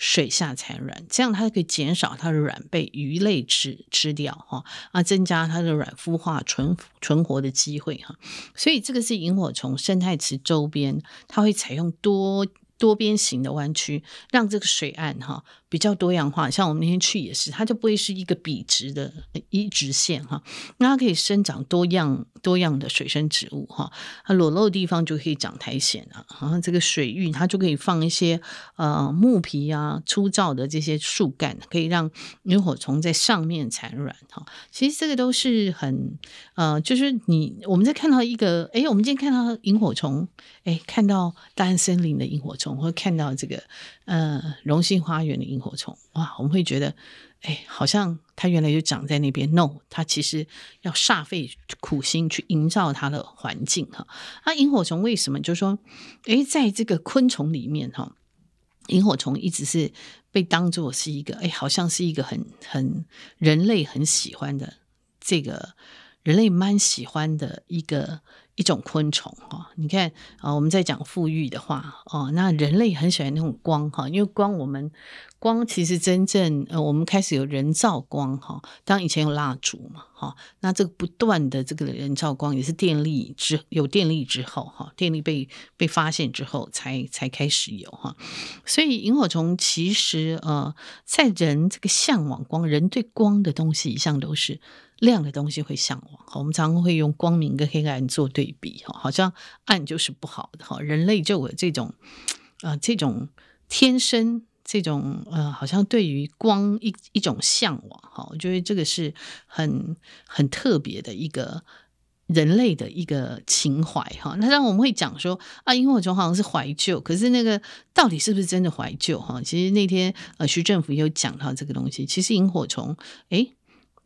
水下产卵，这样它可以减少它的卵被鱼类吃吃掉哈，啊，增加它的卵孵化存存活的机会哈。所以这个是萤火虫生态池周边，它会采用多多边形的弯曲，让这个水岸哈比较多样化。像我们那天去也是，它就不会是一个笔直的一直线哈，那它可以生长多样多样的水生植物哈。它裸露的地方就可以长苔藓啊，然后这个水域它就可以放一些呃木皮啊粗糙的这些树干，可以让萤火虫在上面产卵哈。其实这个都是很呃，就是你我们在看到一个哎，我们今天看到萤火虫哎，看到大森林的萤火虫。我们会看到这个，呃，荣兴花园的萤火虫，哇，我们会觉得，哎，好像它原来就长在那边。No，它其实要煞费苦心去营造它的环境哈。那萤火虫为什么就说，哎，在这个昆虫里面哈，萤火虫一直是被当作是一个，哎，好像是一个很很人类很喜欢的这个人类蛮喜欢的一个。一种昆虫哈，你看啊，我们在讲富裕的话哦，那人类很喜欢那种光哈，因为光我们光其实真正呃，我们开始有人造光哈，当以前有蜡烛嘛哈，那这个不断的这个人造光也是电力之有电力之后哈，电力被被发现之后才才开始有哈，所以萤火虫其实呃，在人这个向往光，人对光的东西一向都是。亮的东西会向往，我们常常会用光明跟黑暗做对比，哈，好像暗就是不好的，哈，人类就有这种，呃，这种天生这种，呃，好像对于光一一种向往，哈，我觉得这个是很很特别的一个人类的一个情怀，哈。那当然我们会讲说啊，萤火虫好像是怀旧，可是那个到底是不是真的怀旧，哈？其实那天呃，徐政府有讲到这个东西，其实萤火虫，诶。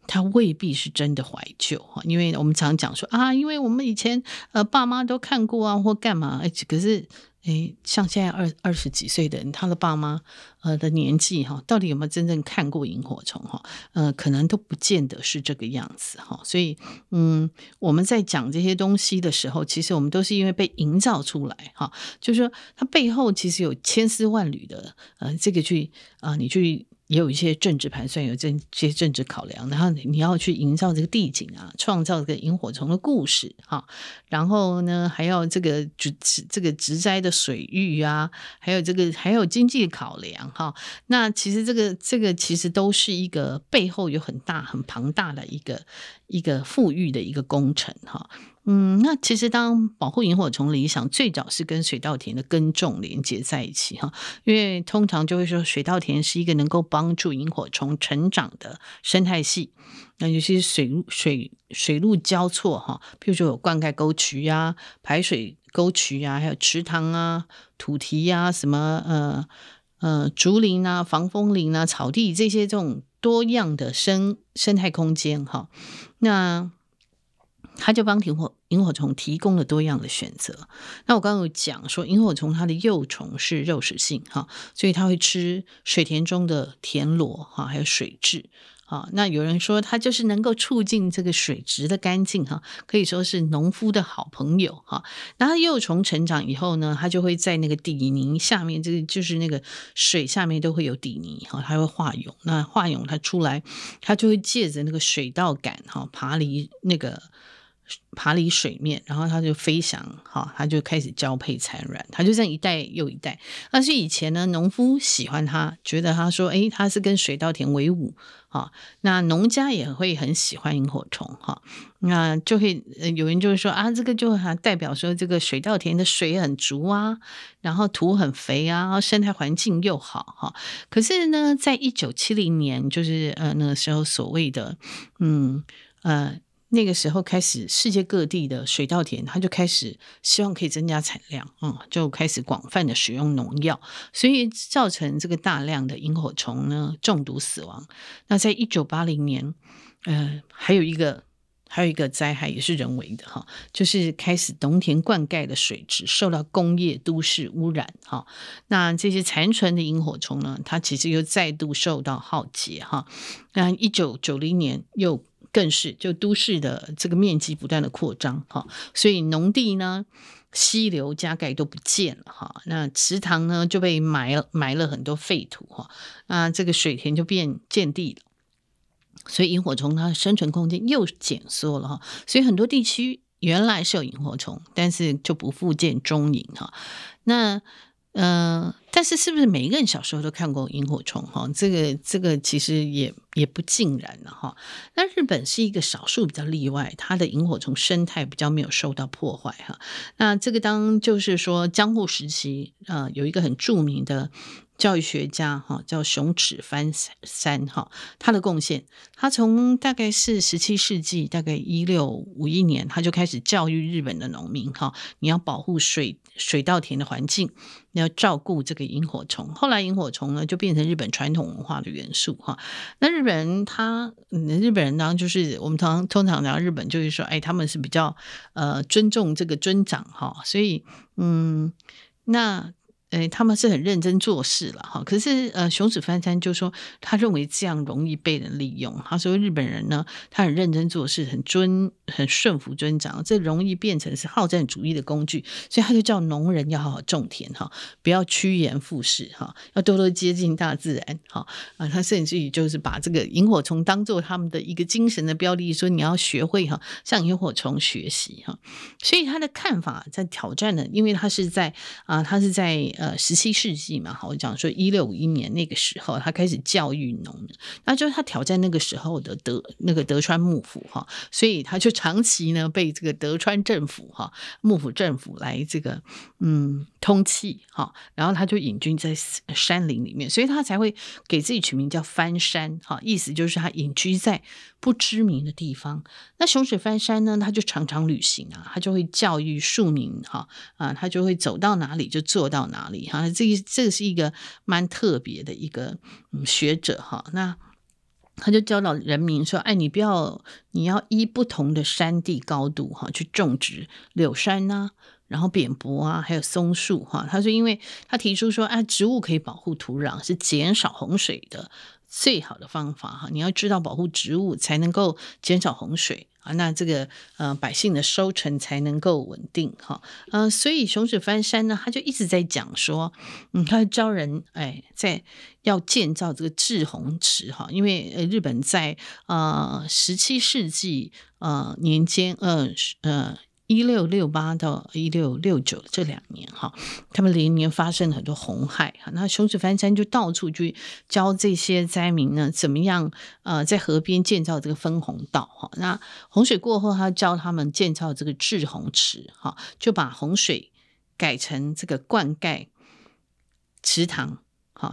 他未必是真的怀旧哈，因为我们常讲说啊，因为我们以前呃爸妈都看过啊，或干嘛，可是诶，像现在二二十几岁的人，他的爸妈呃的年纪哈，到底有没有真正看过萤火虫哈？呃，可能都不见得是这个样子哈。所以嗯，我们在讲这些东西的时候，其实我们都是因为被营造出来哈，就是说它背后其实有千丝万缕的呃，这个去啊、你去。也有一些政治盘算，有这些政治考量，然后你要去营造这个地景啊，创造这个萤火虫的故事哈，然后呢，还要这个植这个植栽的水域啊，还有这个还有经济考量哈。那其实这个这个其实都是一个背后有很大很庞大的一个一个富裕的一个工程哈。嗯，那其实当保护萤火虫理想，最早是跟水稻田的耕种连接在一起哈，因为通常就会说水稻田是一个能够帮助萤火虫成长的生态系，那尤其是水水水路交错哈，譬如说有灌溉沟渠呀、排水沟渠呀，还有池塘啊、土堤呀、什么呃呃竹林啊、防风林啊、草地这些这种多样的生生态空间哈，那。他就帮萤火萤火虫提供了多样的选择。那我刚刚有讲说，萤火虫它的幼虫是肉食性哈，所以它会吃水田中的田螺哈，还有水蛭啊。那有人说它就是能够促进这个水质的干净哈，可以说是农夫的好朋友哈。那它幼虫成长以后呢，它就会在那个底泥下面，这个就是那个水下面都会有底泥哈，它会化蛹。那化蛹它出来，它就会借着那个水稻杆哈，爬离那个。爬离水面，然后它就飞翔，哈，它就开始交配产卵，它就这样一代又一代。但是以前呢，农夫喜欢它，觉得他说，诶，它是跟水稻田为伍，哈，那农家也会很喜欢萤火虫，哈，那就会有人就会说啊，这个就代表说这个水稻田的水很足啊，然后土很肥啊，生态环境又好，哈。可是呢，在一九七零年，就是呃那个时候所谓的，嗯呃。那个时候开始，世界各地的水稻田，它就开始希望可以增加产量，嗯，就开始广泛的使用农药，所以造成这个大量的萤火虫呢中毒死亡。那在一九八零年，呃，还有一个还有一个灾害也是人为的哈，就是开始农田灌溉的水质受到工业都市污染哈，那这些残存的萤火虫呢，它其实又再度受到浩劫哈。那一九九零年又。更是，就都市的这个面积不断的扩张，哈，所以农地呢、溪流、加盖都不见了，哈，那池塘呢就被埋了，埋了很多废土，哈，那这个水田就变见地了，所以萤火虫它的生存空间又减缩了，哈，所以很多地区原来是有萤火虫，但是就不复见踪影，哈，那。嗯、但是是不是每一个人小时候都看过萤火虫哈？这个这个其实也也不尽然了哈。那日本是一个少数比较例外，它的萤火虫生态比较没有受到破坏哈。那这个当就是说江户时期啊、呃，有一个很著名的。教育学家哈叫熊齿藩山哈，他的贡献，他从大概是十七世纪，大概一六五一年，他就开始教育日本的农民哈，你要保护水水稻田的环境，你要照顾这个萤火虫。后来萤火虫呢就变成日本传统文化的元素哈。那日本人他，日本人呢就是我们通常通常聊日本就是说，哎，他们是比较呃尊重这个尊长哈，所以嗯那。哎，他们是很认真做事了哈。可是呃，熊齿藩山就说，他认为这样容易被人利用。他说日本人呢，他很认真做事，很尊、很顺服尊长，这容易变成是好战主义的工具。所以他就叫农人要好好种田哈，不要趋炎附势哈，要多多接近大自然哈。啊，他甚至于就是把这个萤火虫当做他们的一个精神的标的，说你要学会哈，向萤火虫学习哈。所以他的看法在挑战呢，因为他是在啊，他是在。十七世纪嘛，好，讲说一六五一年那个时候，他开始教育农民，那就是他挑战那个时候的德那个德川幕府哈，所以他就长期呢被这个德川政府哈幕府政府来这个嗯通缉哈，然后他就隐居在山林里面，所以他才会给自己取名叫翻山哈，意思就是他隐居在不知名的地方。那熊水翻山呢，他就常常旅行啊，他就会教育庶民哈啊，他就会走到哪里就做到哪里。哈，这这个是一个蛮特别的一个学者哈，那他就教导人民说，哎，你不要，你要依不同的山地高度哈去种植柳杉呐，然后扁柏啊，还有松树哈。他说，因为他提出说，哎，植物可以保护土壤，是减少洪水的最好的方法哈。你要知道保护植物，才能够减少洪水。啊，那这个呃，百姓的收成才能够稳定哈，呃，所以熊齿藩山呢，他就一直在讲说，嗯，他招人哎，在要建造这个治洪池哈，因为，日本在呃十七世纪呃年间，呃呃一六六八到一六六九这两年哈，他们连年发生了很多洪害哈，那熊子翻山就到处去教这些灾民呢，怎么样呃在河边建造这个分洪道哈。那洪水过后，他教他们建造这个治洪池哈，就把洪水改成这个灌溉池塘。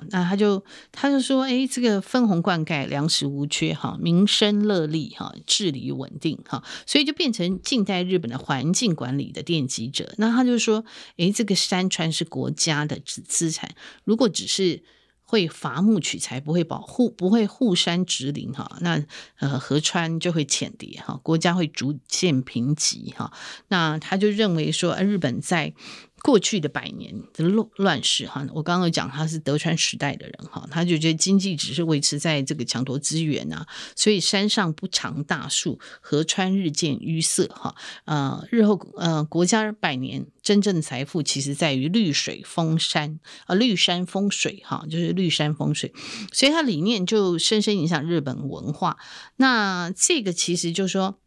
那他就他就说，哎，这个分红灌溉，粮食无缺，哈，民生乐利，哈，治理稳定，哈，所以就变成近代日本的环境管理的奠基者。那他就说，哎，这个山川是国家的资资产，如果只是会伐木取材，不会保护，不会护山植林，哈，那呃河川就会浅叠，哈，国家会逐渐贫瘠，哈。那他就认为说，日本在过去的百年的乱乱世哈，我刚刚讲他是德川时代的人哈，他就觉得经济只是维持在这个抢夺资源啊，所以山上不长大树，河川日渐淤塞哈，呃，日后呃国家百年真正的财富其实在于绿水丰山啊，绿山风水哈，就是绿山风水，所以他理念就深深影响日本文化。那这个其实就是说。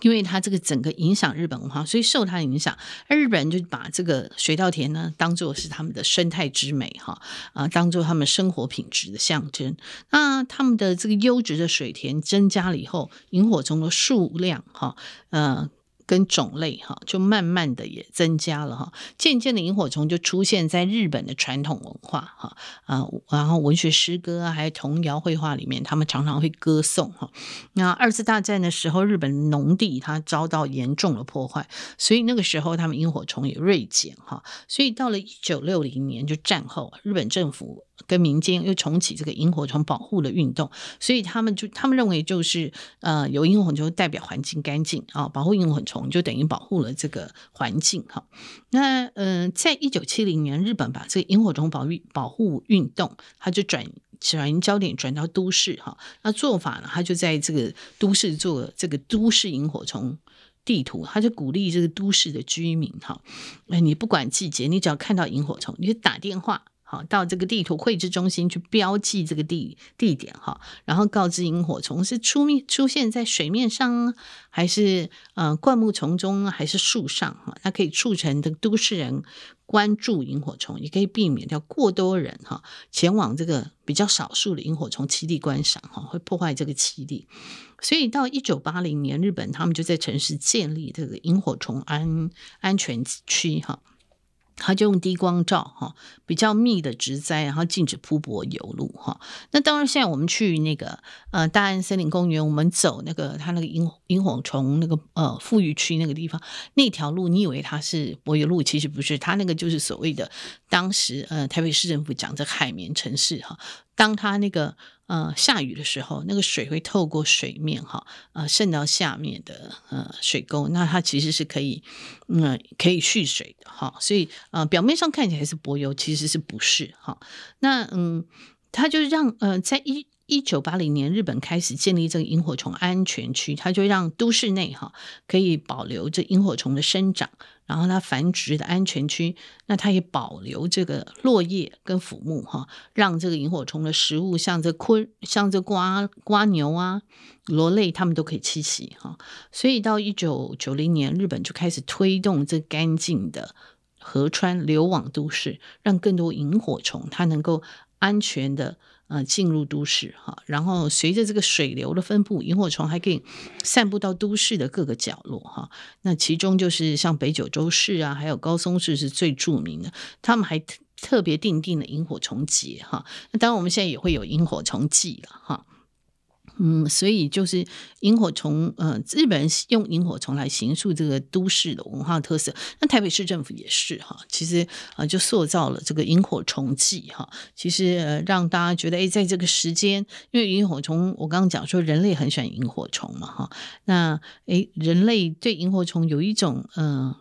因为它这个整个影响日本文化，所以受它的影响，而日本人就把这个水稻田呢当做是他们的生态之美哈啊，当做他们生活品质的象征。那他们的这个优质的水田增加了以后，萤火虫的数量哈呃。跟种类哈，就慢慢的也增加了哈，渐渐的萤火虫就出现在日本的传统文化哈啊，然后文学诗歌啊，还有童谣绘画里面，他们常常会歌颂哈。那二次大战的时候，日本农地它遭到严重的破坏，所以那个时候他们萤火虫也锐减哈。所以到了一九六零年，就战后，日本政府。跟民间又重启这个萤火虫保护的运动，所以他们就他们认为就是呃有萤火虫代表环境干净啊，保护萤火虫就等于保护了这个环境哈。那、呃，在一九七零年，日本把这个萤火虫保育保护运动，它就转转移焦点转到都市哈。那做法呢，他就在这个都市做这个都市萤火虫地图，他就鼓励这个都市的居民哈，那你不管季节，你只要看到萤火虫，你就打电话。好，到这个地图绘制中心去标记这个地地点哈，然后告知萤火虫是出面出现在水面上，还是呃灌木丛中，还是树上哈？它可以促成的都市人关注萤火虫，也可以避免掉过多人哈前往这个比较少数的萤火虫栖地观赏哈，会破坏这个栖地。所以到一九八零年，日本他们就在城市建立这个萤火虫安安全区哈。他就用低光照哈，比较密的植栽，然后禁止铺柏油路哈。那当然，现在我们去那个呃大安森林公园，我们走那个它那个萤萤火虫那个呃富裕区那个地方，那条路你以为它是柏油路，其实不是，它那个就是所谓的当时呃台北市政府讲这海绵城市哈。当它那个呃下雨的时候，那个水会透过水面哈，呃渗到下面的呃水沟，那它其实是可以嗯、可以蓄水的哈，所以呃表面上看起来是柏油，其实是不是哈？那嗯，它就让呃在一一九八零年日本开始建立这个萤火虫安全区，它就让都市内哈可以保留这萤火虫的生长。然后它繁殖的安全区，那它也保留这个落叶跟腐木哈，让这个萤火虫的食物像这昆像这瓜瓜牛啊、螺类，它们都可以栖息哈。所以到一九九零年，日本就开始推动这干净的河川流往都市，让更多萤火虫它能够安全的。呃，进入都市哈，然后随着这个水流的分布，萤火虫还可以散布到都市的各个角落哈。那其中就是像北九州市啊，还有高松市是最著名的，他们还特别定定了萤火虫节哈。那当然，我们现在也会有萤火虫季了哈。嗯，所以就是萤火虫，呃，日本人用萤火虫来形塑这个都市的文化特色。那台北市政府也是哈，其实啊，就塑造了这个萤火虫季哈。其实，让大家觉得，哎，在这个时间，因为萤火虫，我刚刚讲说人类很喜欢萤火虫嘛哈。那哎，人类对萤火虫有一种嗯。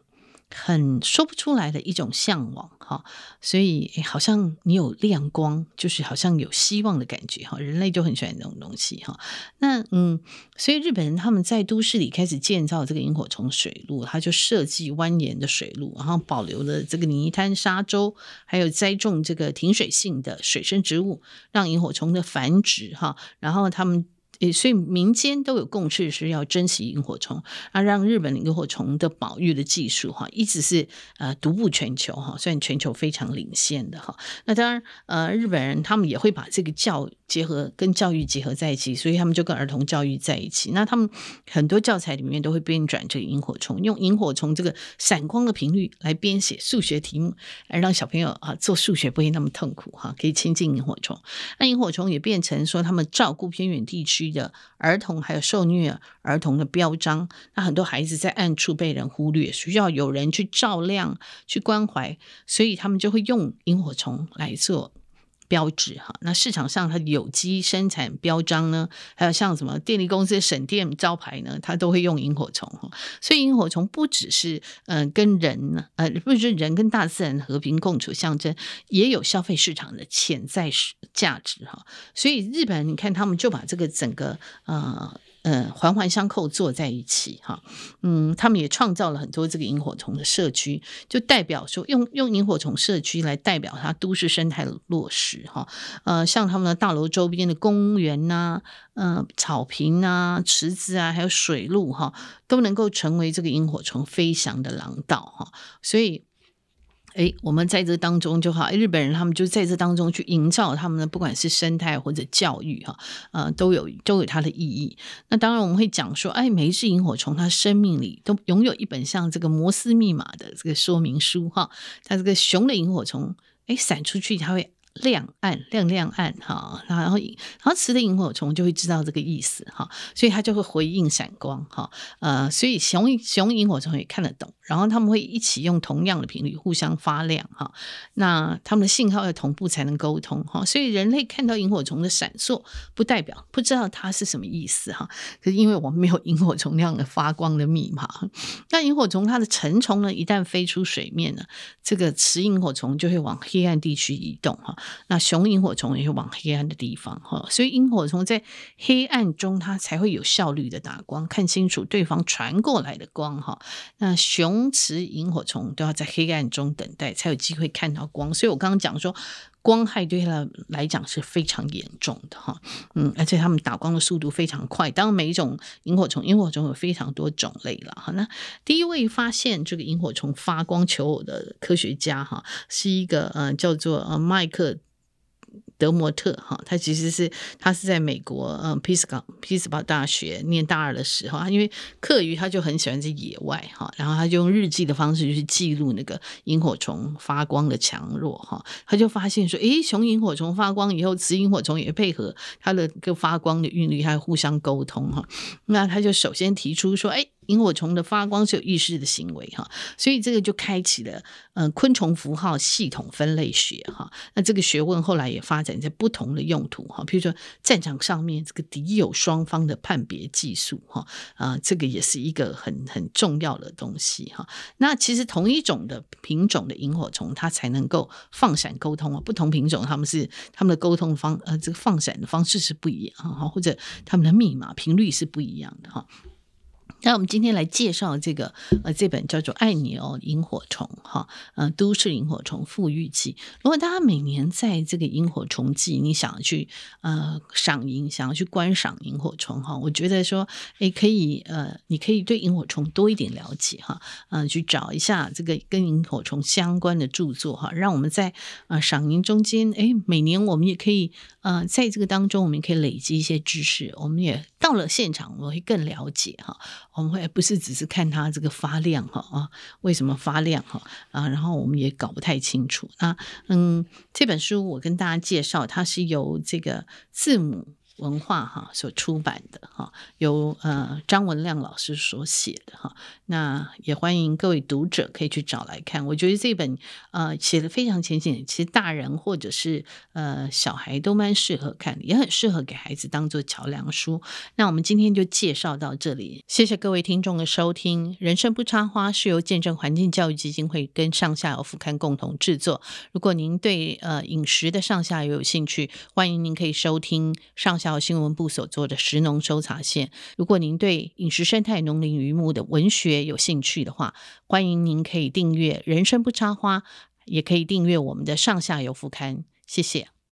很说不出来的一种向往哈，所以好像你有亮光，就是好像有希望的感觉哈。人类就很喜欢这种东西哈。那嗯，所以日本人他们在都市里开始建造这个萤火虫水路，他就设计蜿蜒的水路，然后保留了这个泥滩沙洲，还有栽种这个挺水性的水生植物，让萤火虫的繁殖哈。然后他们。诶，所以民间都有共识是要珍惜萤火虫啊，让日本萤火虫的保育的技术哈，一直是呃独步全球哈，虽然全球非常领先的哈。那当然呃，日本人他们也会把这个教结合跟教育结合在一起，所以他们就跟儿童教育在一起。那他们很多教材里面都会编转这个萤火虫，用萤火虫这个闪光的频率来编写数学题目，来让小朋友啊做数学不会那么痛苦哈，可以亲近萤火虫。那萤火虫也变成说他们照顾偏远地区的儿童还有受虐儿童的标章。那很多孩子在暗处被人忽略，需要有人去照亮、去关怀，所以他们就会用萤火虫来做。标志哈，那市场上它有机生产标章呢，还有像什么电力公司省电招牌呢，它都会用萤火虫哈。所以萤火虫不只是嗯、呃、跟人，呃不是人跟大自然和平共处象征，也有消费市场的潜在价值哈。所以日本你看他们就把这个整个呃。嗯，环环相扣坐在一起哈，嗯，他们也创造了很多这个萤火虫的社区，就代表说用用萤火虫社区来代表它都市生态落实哈，呃，像他们的大楼周边的公园呐、啊，呃，草坪啊、池子啊，还有水路哈，都能够成为这个萤火虫飞翔的廊道哈，所以。哎，我们在这当中就好，日本人他们就在这当中去营造他们的不管是生态或者教育哈，呃，都有都有它的意义。那当然我们会讲说，哎，每一只萤火虫它生命里都拥有一本像这个摩斯密码的这个说明书哈，它这个熊的萤火虫，哎，闪出去它会。亮暗亮亮暗哈，然后然后雌的萤火虫就会知道这个意思哈，所以它就会回应闪光哈，呃，所以雄雄萤火虫也看得懂，然后他们会一起用同样的频率互相发亮哈，那他们的信号要同步才能沟通哈，所以人类看到萤火虫的闪烁，不代表不知道它是什么意思哈，可是因为我们没有萤火虫那样的发光的密码，那萤火虫它的成虫呢，一旦飞出水面呢，这个雌萤火虫就会往黑暗地区移动哈。那雄萤火虫也是往黑暗的地方哈，所以萤火虫在黑暗中它才会有效率的打光，看清楚对方传过来的光哈。那雄雌萤火虫都要在黑暗中等待，才有机会看到光。所以我刚刚讲说，光害对他来讲是非常严重的哈。嗯，而且他们打光的速度非常快。当然，每一种萤火虫，萤火虫有非常多种类了哈。那第一位发现这个萤火虫发光求偶的科学家哈，是一个呃叫做呃麦克。德摩特哈，他其实是他是在美国嗯，匹兹堡匹兹堡大学念大二的时候，他因为课余他就很喜欢在野外哈，然后他就用日记的方式去记录那个萤火虫发光的强弱哈，他就发现说，诶，雄萤火虫发光以后，雌萤火虫也配合它的个发光的韵律，还互相沟通哈，那他就首先提出说，诶。萤火虫的发光是有意识的行为哈，所以这个就开启了嗯、呃、昆虫符号系统分类学哈。那这个学问后来也发展在不同的用途哈，比如说战场上面这个敌友双方的判别技术哈啊，这个也是一个很很重要的东西哈。那其实同一种的品种的萤火虫，它才能够放闪沟通啊。不同品种，它们是它们的沟通方呃这个放闪的方式是不一样哈，或者它们的密码频率是不一样的哈。那我们今天来介绍这个呃，这本叫做《爱你哦，萤火虫》哈，呃，都市萤火虫富裕季。如果大家每年在这个萤火虫季，你想要去呃赏萤，想要去观赏萤火虫哈，我觉得说，诶，可以呃，你可以对萤火虫多一点了解哈，嗯、呃，去找一下这个跟萤火虫相关的著作哈，让我们在呃赏萤中间，诶，每年我们也可以呃，在这个当中，我们可以累积一些知识，我们也到了现场，我们会更了解哈。我们会不是只是看它这个发亮哈啊，为什么发亮哈啊？然后我们也搞不太清楚。那嗯，这本书我跟大家介绍，它是由这个字母。文化哈所出版的哈，由呃张文亮老师所写的哈，那也欢迎各位读者可以去找来看。我觉得这本呃写的非常浅显，其实大人或者是呃小孩都蛮适合看，也很适合给孩子当做桥梁书。那我们今天就介绍到这里，谢谢各位听众的收听。人生不插花是由见证环境教育基金会跟上下游副刊共同制作。如果您对呃饮食的上下游有兴趣，欢迎您可以收听上下。到新闻部所做的食农收查线。如果您对饮食生态、农林渔牧的文学有兴趣的话，欢迎您可以订阅《人生不插花》，也可以订阅我们的上下游副刊。谢谢。